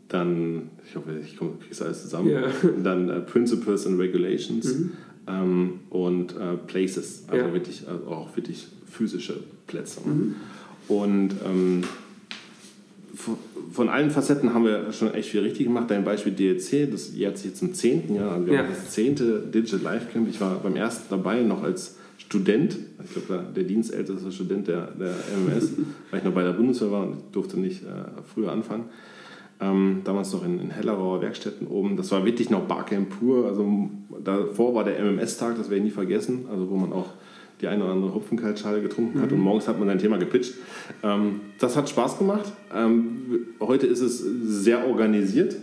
dann, ich hoffe, ich kriege es alles zusammen. Yeah. *laughs* Dann uh, Principles and Regulations mhm. ähm, und uh, Places, also ja. wirklich, also auch wirklich physische Plätze. Mhm. Und ähm, von allen Facetten haben wir schon echt viel richtig gemacht. Dein Beispiel DLC, das jährt sich jetzt zum zehnten Jahr. Also wir ja. haben das zehnte Digital Life Camp. Ich war beim ersten dabei, noch als Student. Ich glaube, der dienstälteste Student der, der MMS, *laughs* weil ich noch bei der Bundeswehr war und durfte nicht äh, früher anfangen. ähm, damals noch in, in Hellerauer Werkstätten oben. Das war wirklich noch Barcamp pur. Also davor war der MMS-Tag, das werde ich nie vergessen, also wo man auch die eine oder andere Hopfenkaltschale getrunken hat mhm. und morgens hat man sein Thema gepitcht. Ähm, das hat Spaß gemacht. Ähm, heute ist es sehr organisiert.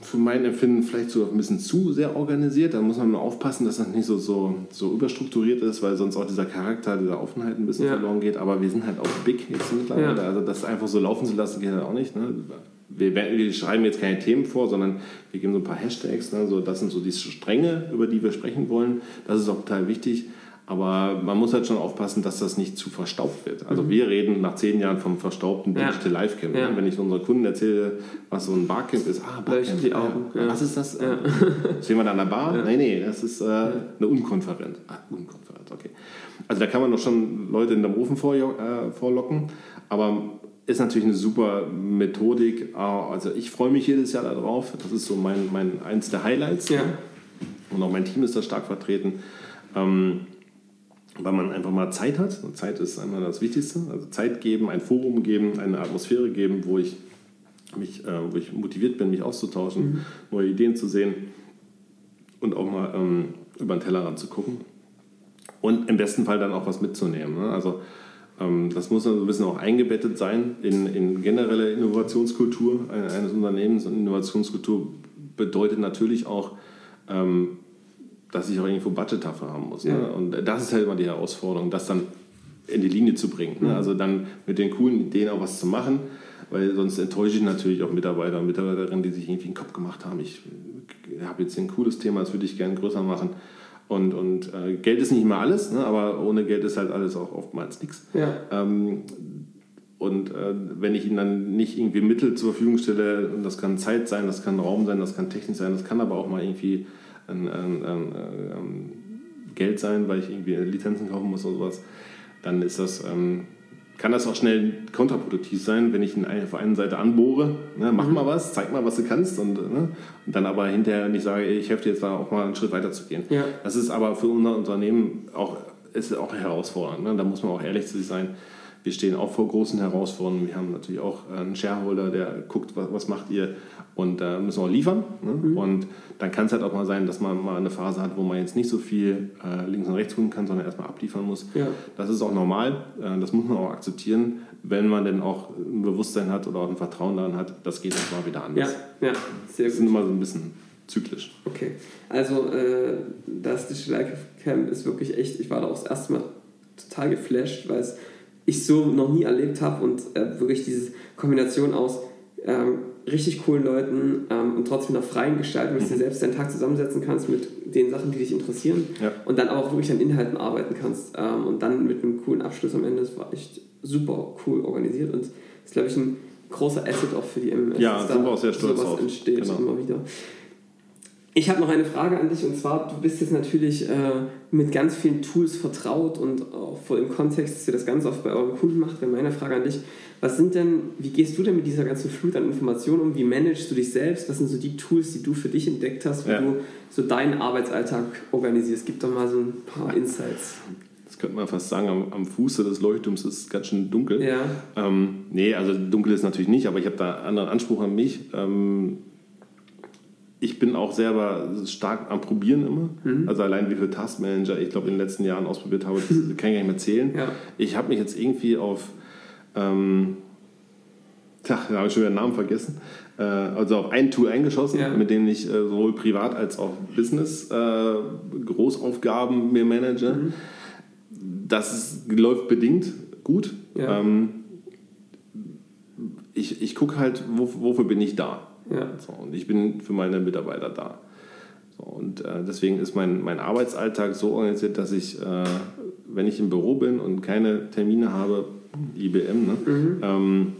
Für mein Empfinden vielleicht sogar ein bisschen zu sehr organisiert. Da muss man nur aufpassen, dass das nicht so, so, so überstrukturiert ist, weil sonst auch dieser Charakter, dieser Offenheit ein bisschen ja. verloren geht. Aber wir sind halt auch big jetzt mittlerweile. Ja. Also das einfach so laufen zu lassen geht halt auch nicht. Ne? Wir, wir, schreiben jetzt keine Themen vor, sondern wir geben so ein paar Hashtags. Ne? So, das sind so die Stränge, über die wir sprechen wollen. Das ist auch total wichtig. Aber man muss halt schon aufpassen, dass das nicht zu verstaubt wird. Also mhm. wir reden nach zehn Jahren vom verstaubten Digital ja. Live Camp. Ja. Wenn ich unseren Kunden erzähle, was so ein Barcamp ist, ah, Barcamp, die Augen. Ja. was ist das? Ja. *laughs* Sehen wir da an der Bar? Ja. Nee, nee, das ist äh, eine Unkonferenz. Ah, Unkonferenz, okay. Also da kann man doch schon Leute in den Ofen äh, vorlocken, aber ist natürlich eine super Methodik. Also ich freue mich jedes Jahr darauf. Das ist so mein, mein eins der Highlights. Ja. Und auch mein Team ist da stark vertreten. Ähm, weil man einfach mal Zeit hat. Und Zeit ist einmal das Wichtigste. Also Zeit geben, ein Forum geben, eine Atmosphäre geben, wo ich, mich, äh, wo ich motiviert bin, mich auszutauschen, mhm. neue Ideen zu sehen und auch mal ähm, über den Tellerrand zu gucken. Und im besten Fall dann auch was mitzunehmen. Ne? Also das muss dann so ein bisschen auch eingebettet sein in, in generelle Innovationskultur eines Unternehmens. Und Innovationskultur bedeutet natürlich auch, ähm, dass ich auch irgendwo Budget dafür haben muss. Ne? Ja. Und das ist halt immer die Herausforderung, das dann in die Linie zu bringen. Ne? Also dann mit den coolen Ideen auch was zu machen, weil sonst enttäusche ich natürlich auch Mitarbeiter und Mitarbeiterinnen, die sich irgendwie einen Kopf gemacht haben. Ich habe jetzt ein cooles Thema, das würde ich gerne größer machen. Und, und äh, Geld ist nicht immer alles, ne? aber ohne Geld ist halt alles auch oftmals nichts. Ja. Ähm, und äh, wenn ich ihnen dann nicht irgendwie Mittel zur Verfügung stelle, und das kann Zeit sein, das kann Raum sein, das kann Technik sein, das kann aber auch mal irgendwie an, an, an, Geld sein, weil ich irgendwie Lizenzen kaufen muss oder sowas, dann ist das, ähm, kann das auch schnell kontraproduktiv sein, wenn ich ihn auf einer Seite anbohre, ne, mach mhm. mal was, zeig mal, was du kannst und, ne, und dann aber hinterher nicht sage, ich helfe dir jetzt da auch mal einen Schritt weiter zu gehen. Ja. Das ist aber für unser Unternehmen auch, ist auch herausfordernd. Ne? Da muss man auch ehrlich zu sich sein wir stehen auch vor großen Herausforderungen. Wir haben natürlich auch einen Shareholder, der guckt, was, was macht ihr und da äh, müssen wir auch liefern. Ne? Mhm. Und dann kann es halt auch mal sein, dass man mal eine Phase hat, wo man jetzt nicht so viel äh, links und rechts tun kann, sondern erstmal abliefern muss. Ja. Das ist auch normal, äh, das muss man auch akzeptieren, wenn man denn auch ein Bewusstsein hat oder auch ein Vertrauen daran hat, das geht auch mal wieder anders. Ja, ja sehr das gut. sind immer so ein bisschen zyklisch. Okay, also äh, das Digital Camp ist wirklich echt, ich war da auch das erste Mal total geflasht, weil es ich so noch nie erlebt habe und äh, wirklich diese Kombination aus ähm, richtig coolen Leuten ähm, und trotzdem einer freien Gestaltung, dass mhm. du selbst deinen Tag zusammensetzen kannst mit den Sachen, die dich interessieren ja. und dann auch wirklich an Inhalten arbeiten kannst ähm, und dann mit einem coolen Abschluss am Ende. Das war echt super cool organisiert und ist, glaube ich, ein großer Asset auch für die MMS. Ja, sind wir auch sehr stolz drauf. entsteht genau. immer wieder. Ich habe noch eine Frage an dich und zwar, du bist jetzt natürlich äh, mit ganz vielen Tools vertraut und auch vor dem Kontext, dass ihr das ganz oft bei euren Kunden macht. Wäre meine Frage an dich, was sind denn, wie gehst du denn mit dieser ganzen Flut an Informationen um? Wie managst du dich selbst? Was sind so die Tools, die du für dich entdeckt hast, wie ja. du so deinen Arbeitsalltag organisierst? Gib doch mal so ein paar Insights. Das könnte man fast sagen, am, am Fuße des Leuchtturms ist es ganz schön dunkel. Ja. Ähm, nee, also dunkel ist natürlich nicht, aber ich habe da einen anderen Anspruch an mich. Ähm, ich bin auch selber stark am Probieren immer. Mhm. Also allein wie viele Taskmanager ich glaube in den letzten Jahren ausprobiert habe, das *laughs* kann ich gar nicht mehr zählen. Ja. Ich habe mich jetzt irgendwie auf, ähm, tja, da habe ich schon wieder den Namen vergessen, äh, also auf ein Tool eingeschossen, ja. mit dem ich äh, sowohl privat als auch Business äh, Großaufgaben mir manage. Mhm. Das ist, läuft bedingt gut. Ja. Ähm, ich ich gucke halt, wo, wofür bin ich da. Ja. So, und ich bin für meine Mitarbeiter da. So, und äh, deswegen ist mein, mein Arbeitsalltag so organisiert, dass ich, äh, wenn ich im Büro bin und keine Termine habe, IBM, ne, mhm. ähm,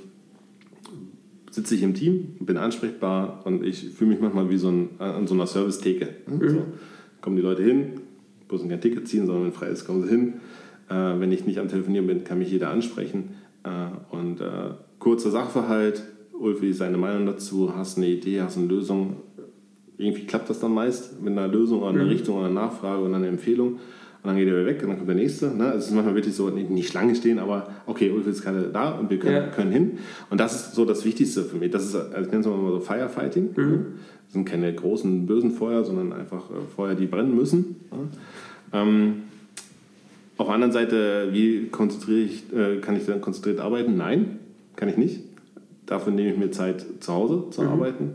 sitze ich im Team, bin ansprechbar und ich fühle mich manchmal wie so ein, an so einer Service-Theke. Ne? Mhm. So, kommen die Leute hin, müssen kein Ticket ziehen, sondern wenn frei ist, kommen sie hin. Äh, wenn ich nicht am Telefonieren bin, kann mich jeder ansprechen. Äh, und äh, kurzer Sachverhalt, Ulf, wie ist deine Meinung dazu? Hast du eine Idee, hast du eine Lösung? Irgendwie klappt das dann meist mit einer Lösung oder einer mhm. Richtung oder einer Nachfrage oder einer Empfehlung. und dann geht er wieder weg und dann kommt der nächste. Ne? Also es ist manchmal wirklich so, nicht Schlange stehen, aber okay, Ulf ist gerade da und wir können, ja. können hin. Und das ist so das Wichtigste für mich. Das ist, also ich nenne es mal so Firefighting. Mhm. Das sind keine großen, bösen Feuer, sondern einfach äh, Feuer, die brennen müssen. Ja? Ähm, auf der anderen Seite, wie konzentriere ich, äh, kann ich dann konzentriert arbeiten? Nein, kann ich nicht. Dafür nehme ich mir Zeit, zu Hause zu mhm. arbeiten.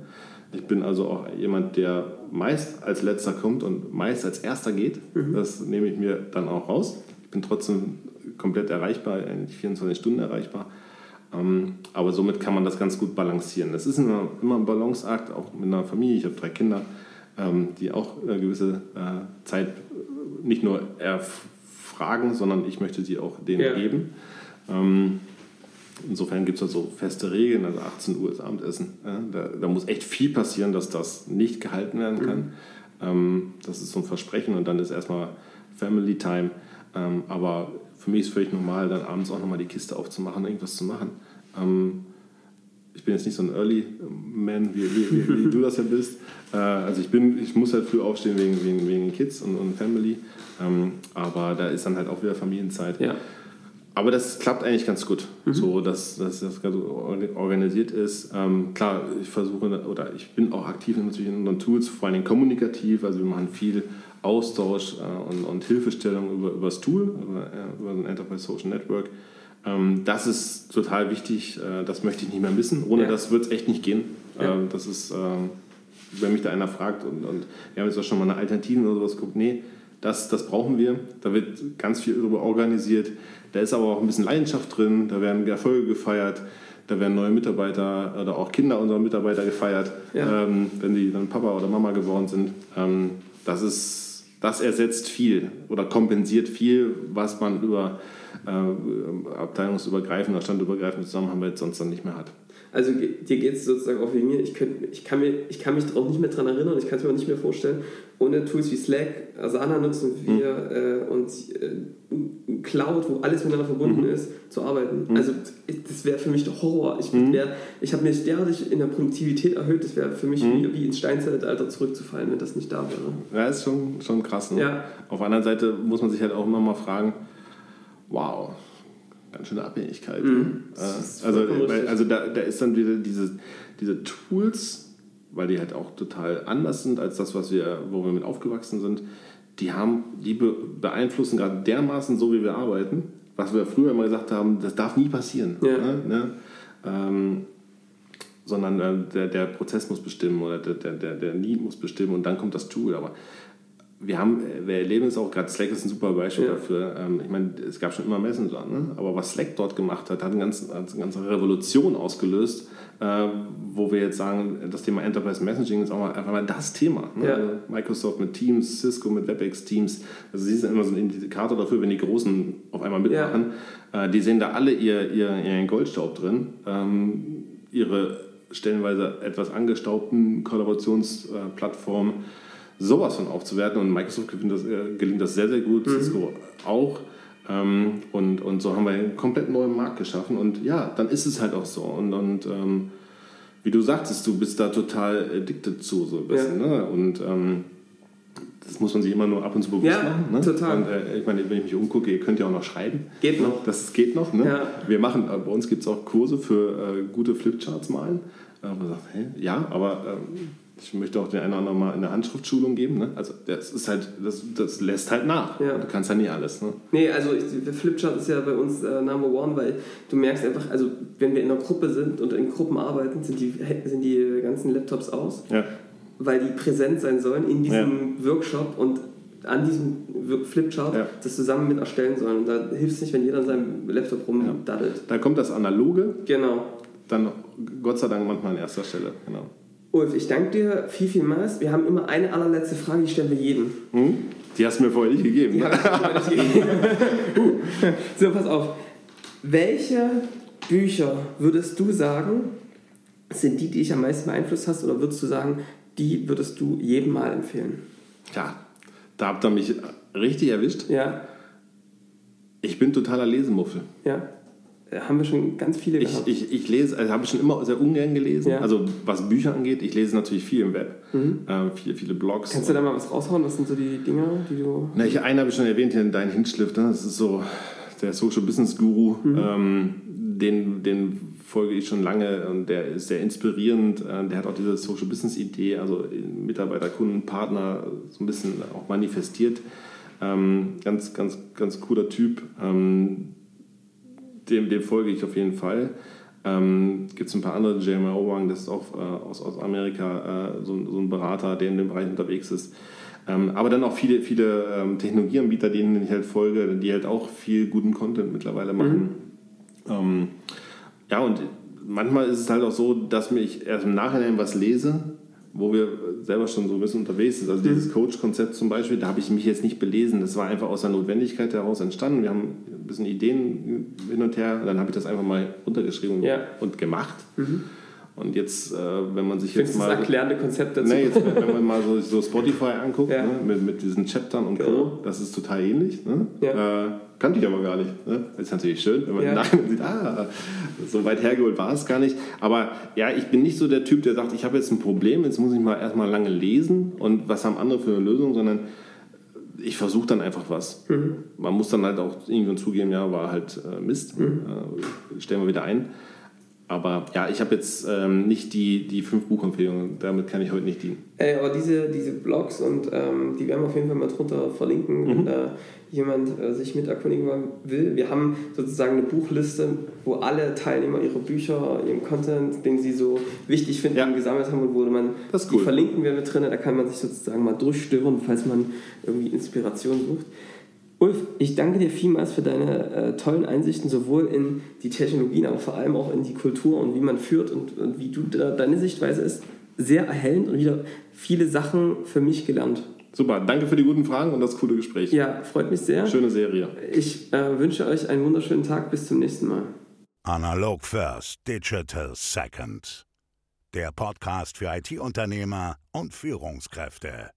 Ich bin also auch jemand, der meist als letzter kommt und meist als erster geht. Mhm. Das nehme ich mir dann auch raus. Ich bin trotzdem komplett erreichbar, eigentlich 24 Stunden erreichbar. Ähm, aber somit kann man das ganz gut balancieren. Das ist immer, immer ein Balanceakt, auch mit einer Familie. Ich habe drei Kinder, ähm, die auch eine gewisse äh, Zeit nicht nur erfragen, sondern ich möchte sie auch denen ja. geben. Insofern gibt es da so feste Regeln, also 18 Uhr ist Abendessen. Ja, da, da, muss echt viel passieren, dass das nicht gehalten werden kann. Mhm. Ähm, das ist so ein Versprechen und dann ist erstmal Family Time. Ähm, aber für mich ist es völlig normal, dann abends auch nochmal die Kiste aufzumachen, irgendwas zu machen. Ähm, ich bin jetzt nicht so ein Early Man, wie, wie, wie, wie du das ja bist. Äh, also ich, bin, ich muss halt früh aufstehen wegen, wegen, wegen Kids und, und Family. Ähm, aber da ist dann halt auch wieder Familienzeit. Ja. Aber das klappt eigentlich ganz gut, mhm. so dass, dass das ganz organisiert ist. Ähm, klar, ich versuche oder ich bin auch aktiv natürlich in unseren Tools, vor allem kommunikativ. Also wir machen viel Austausch äh, und, und, Hilfestellung über, über das Tool, über, äh, über ein Enterprise Social Network. Ähm, das ist total wichtig. Äh, das möchte ich nicht mehr missen. Ohne ja. das wird es echt nicht gehen. Ja. Ähm, das ist, ähm, wenn mich da einer fragt und, und wir haben jetzt auch schon mal eine Alternative oder sowas geguckt, nee, das, das brauchen wir. Da wird ganz viel darüber organisiert. Da ist aber auch ein bisschen Leidenschaft drin, da werden Erfolge gefeiert, da werden neue Mitarbeiter oder auch Kinder unserer Mitarbeiter gefeiert, ja. ähm, wenn die dann Papa oder Mama geworden sind. Ähm, das, ist, das ersetzt viel oder kompensiert viel, was man über äh, abteilungsübergreifende, standübergreifende Zusammenarbeit sonst dann nicht mehr hat. Also dir geht es sozusagen auch wie mir. Ich, könnt, ich, kann mir, ich kann mich auch nicht mehr daran erinnern, ich kann es mir auch nicht mehr vorstellen, ohne Tools wie Slack, Asana nutzen wir mhm. äh, und äh, Cloud, wo alles miteinander verbunden mhm. ist, zu arbeiten. Mhm. Also das wäre für mich der Horror. Ich, mhm. ich habe mich derartig in der Produktivität erhöht, das wäre für mich mhm. wie, wie ins Steinzeitalter zurückzufallen, wenn das nicht da wäre. Ja, ist schon, schon krass. Ne? Ja. Auf der anderen Seite muss man sich halt auch immer mal fragen, wow, ganz schöne Abhängigkeit. Mhm. Äh, also, also da, da ist dann wieder diese, diese Tools, weil die halt auch total anders sind als das, was wir, wo wir mit aufgewachsen sind. Die haben, die beeinflussen gerade dermaßen so, wie wir arbeiten, was wir früher immer gesagt haben, das darf nie passieren. Ja. Ne? Ne? Ähm, sondern äh, der, der Prozess muss bestimmen oder der, der, der Need muss bestimmen und dann kommt das Tool. Aber wir haben, wir erleben es auch, gerade Slack ist ein super Beispiel ja. dafür. Ähm, ich meine, es gab schon immer Messenger, ne? aber was Slack dort gemacht hat, hat eine ganze, eine ganze Revolution ausgelöst, äh, wo wir jetzt sagen, das Thema Enterprise Messaging ist auch mal, einfach mal das Thema. Ne? Ja. Also Microsoft mit Teams, Cisco mit WebEx Teams, also sie sind immer so ein Indikator dafür, wenn die Großen auf einmal mitmachen. Ja. Äh, die sehen da alle ihr, ihr, ihren Goldstaub drin, ähm, ihre stellenweise etwas angestaubten Kollaborationsplattformen. Äh, sowas von aufzuwerten. Und Microsoft gelingt das, äh, gelingt das sehr, sehr gut, mhm. Cisco auch. Ähm, und, und so haben wir einen komplett neuen Markt geschaffen. Und ja, dann ist es halt auch so. Und, und ähm, wie du sagtest, du bist da total addicted zu, so ein bisschen. Ja. Ne? Und ähm, das muss man sich immer nur ab und zu bewusst ja, machen. Ne? total. Und, äh, ich meine, wenn ich mich umgucke, ihr könnt ja auch noch schreiben. Geht noch. Das geht noch. Ne? Ja. Wir machen, äh, bei uns gibt es auch Kurse für äh, gute Flipcharts malen. Äh, man sagt, hey, ja, aber ähm, ich möchte auch den einen oder anderen mal eine Handschriftschulung geben. Ne? Also das ist halt, das, das lässt halt nach. Ja. Du kannst ja nie alles. Ne? Nee, also ich, Flipchart ist ja bei uns äh, Number One, weil du merkst einfach, also wenn wir in einer Gruppe sind und in Gruppen arbeiten, sind die, sind die ganzen Laptops aus, ja. weil die präsent sein sollen in diesem ja. Workshop und an diesem Flipchart ja. das zusammen mit erstellen sollen. Und da hilft es nicht, wenn jeder an seinem Laptop rumdaddelt. Da kommt das Analoge. Genau. Dann Gott sei Dank manchmal an erster Stelle. Genau. Ulf, ich danke dir viel, vielmals. Wir haben immer eine allerletzte Frage, die stellen wir jedem. Hm? Die hast du mir vorher nicht gegeben. Du nicht gegeben. *laughs* so, pass auf. Welche Bücher würdest du sagen, sind die, die dich am meisten beeinflusst hast, oder würdest du sagen, die würdest du jedem mal empfehlen? Ja, da habt ihr mich richtig erwischt. Ja. Ich bin totaler Lesemuffel. Ja. Äh, haben wir schon ganz viele gehabt. Ich, ich, ich lese, also habe ich schon immer sehr ungern gelesen. Ja. Also was Bücher angeht, ich lese natürlich viel im Web, mhm. äh, viele, viele Blogs. Kannst du da mal was raushauen? Was sind so die Dinger, die du... Na, ich, einen habe ich schon erwähnt, hier Dein Hinschliff. Ne? Das ist so der Social Business Guru. Mhm. Ähm, den, den folge ich schon lange und der ist sehr inspirierend. Äh, der hat auch diese Social Business Idee, also Mitarbeiter, Kunden, Partner so ein bisschen auch manifestiert. Ähm, ganz, ganz, ganz cooler Typ. Ähm, dem, dem folge ich auf jeden Fall. Ähm, Gibt es ein paar andere, Jeremy Owang, das ist auch äh, aus, aus Amerika äh, so, so, ein Berater, der in dem Bereich unterwegs ist. Ähm, aber dann auch viele, viele ähm, Technologieanbieter, denen ich halt folge, die halt auch viel guten Content mittlerweile machen. Mhm. Ja, und manchmal ist es halt auch so, dass ich erst im Nachhinein was lese wo wir selber schon so ein bisschen unterwegs sind. Also mhm. dieses Coach-Konzept zum Beispiel, da habe ich mich jetzt nicht belesen. Das war einfach aus der Notwendigkeit heraus entstanden. Wir haben ein bisschen Ideen hin und her. Dann habe ich das einfach mal runtergeschrieben ja. und gemacht. Mhm. Und jetzt, äh, wenn man sich Findest jetzt mal. Das erklärende Konzept dazu. Nee, jetzt, wenn man mal so, so Spotify *laughs* anguckt, ja. ne, mit, mit diesen Chaptern und genau. Co., das ist total ähnlich. Ne? Ja. Äh, kannte ich aber gar nicht. Ne? Ist natürlich schön, wenn man ja. nachher sieht, ah, so weit hergeholt war es gar nicht. Aber ja, ich bin nicht so der Typ, der sagt, ich habe jetzt ein Problem, jetzt muss ich mal erstmal lange lesen und was haben andere für eine Lösung, sondern ich versuche dann einfach was. Mhm. Man muss dann halt auch irgendwann zugeben, ja, war halt äh, Mist, mhm. äh, stellen wir wieder ein. Aber ja, ich habe jetzt ähm, nicht die, die fünf Buchempfehlungen, damit kann ich heute nicht dienen. Ey, aber diese, diese Blogs und ähm, die werden wir auf jeden Fall mal drunter verlinken, mhm. wenn da jemand äh, sich mit erkundigen will. Wir haben sozusagen eine Buchliste, wo alle Teilnehmer ihre Bücher, ihren Content, den sie so wichtig finden, ja. gesammelt haben und wo man cool. die verlinken wir mit drin. Da kann man sich sozusagen mal durchstören, falls man irgendwie Inspiration sucht. Ulf, ich danke dir vielmals für deine äh, tollen Einsichten, sowohl in die Technologien, aber vor allem auch in die Kultur und wie man führt und, und wie du da, deine Sichtweise ist. Sehr erhellend und wieder viele Sachen für mich gelernt. Super, danke für die guten Fragen und das coole Gespräch. Ja, freut mich sehr. Schöne Serie. Ich äh, wünsche euch einen wunderschönen Tag. Bis zum nächsten Mal. Analog First, Digital Second. Der Podcast für IT-Unternehmer und Führungskräfte.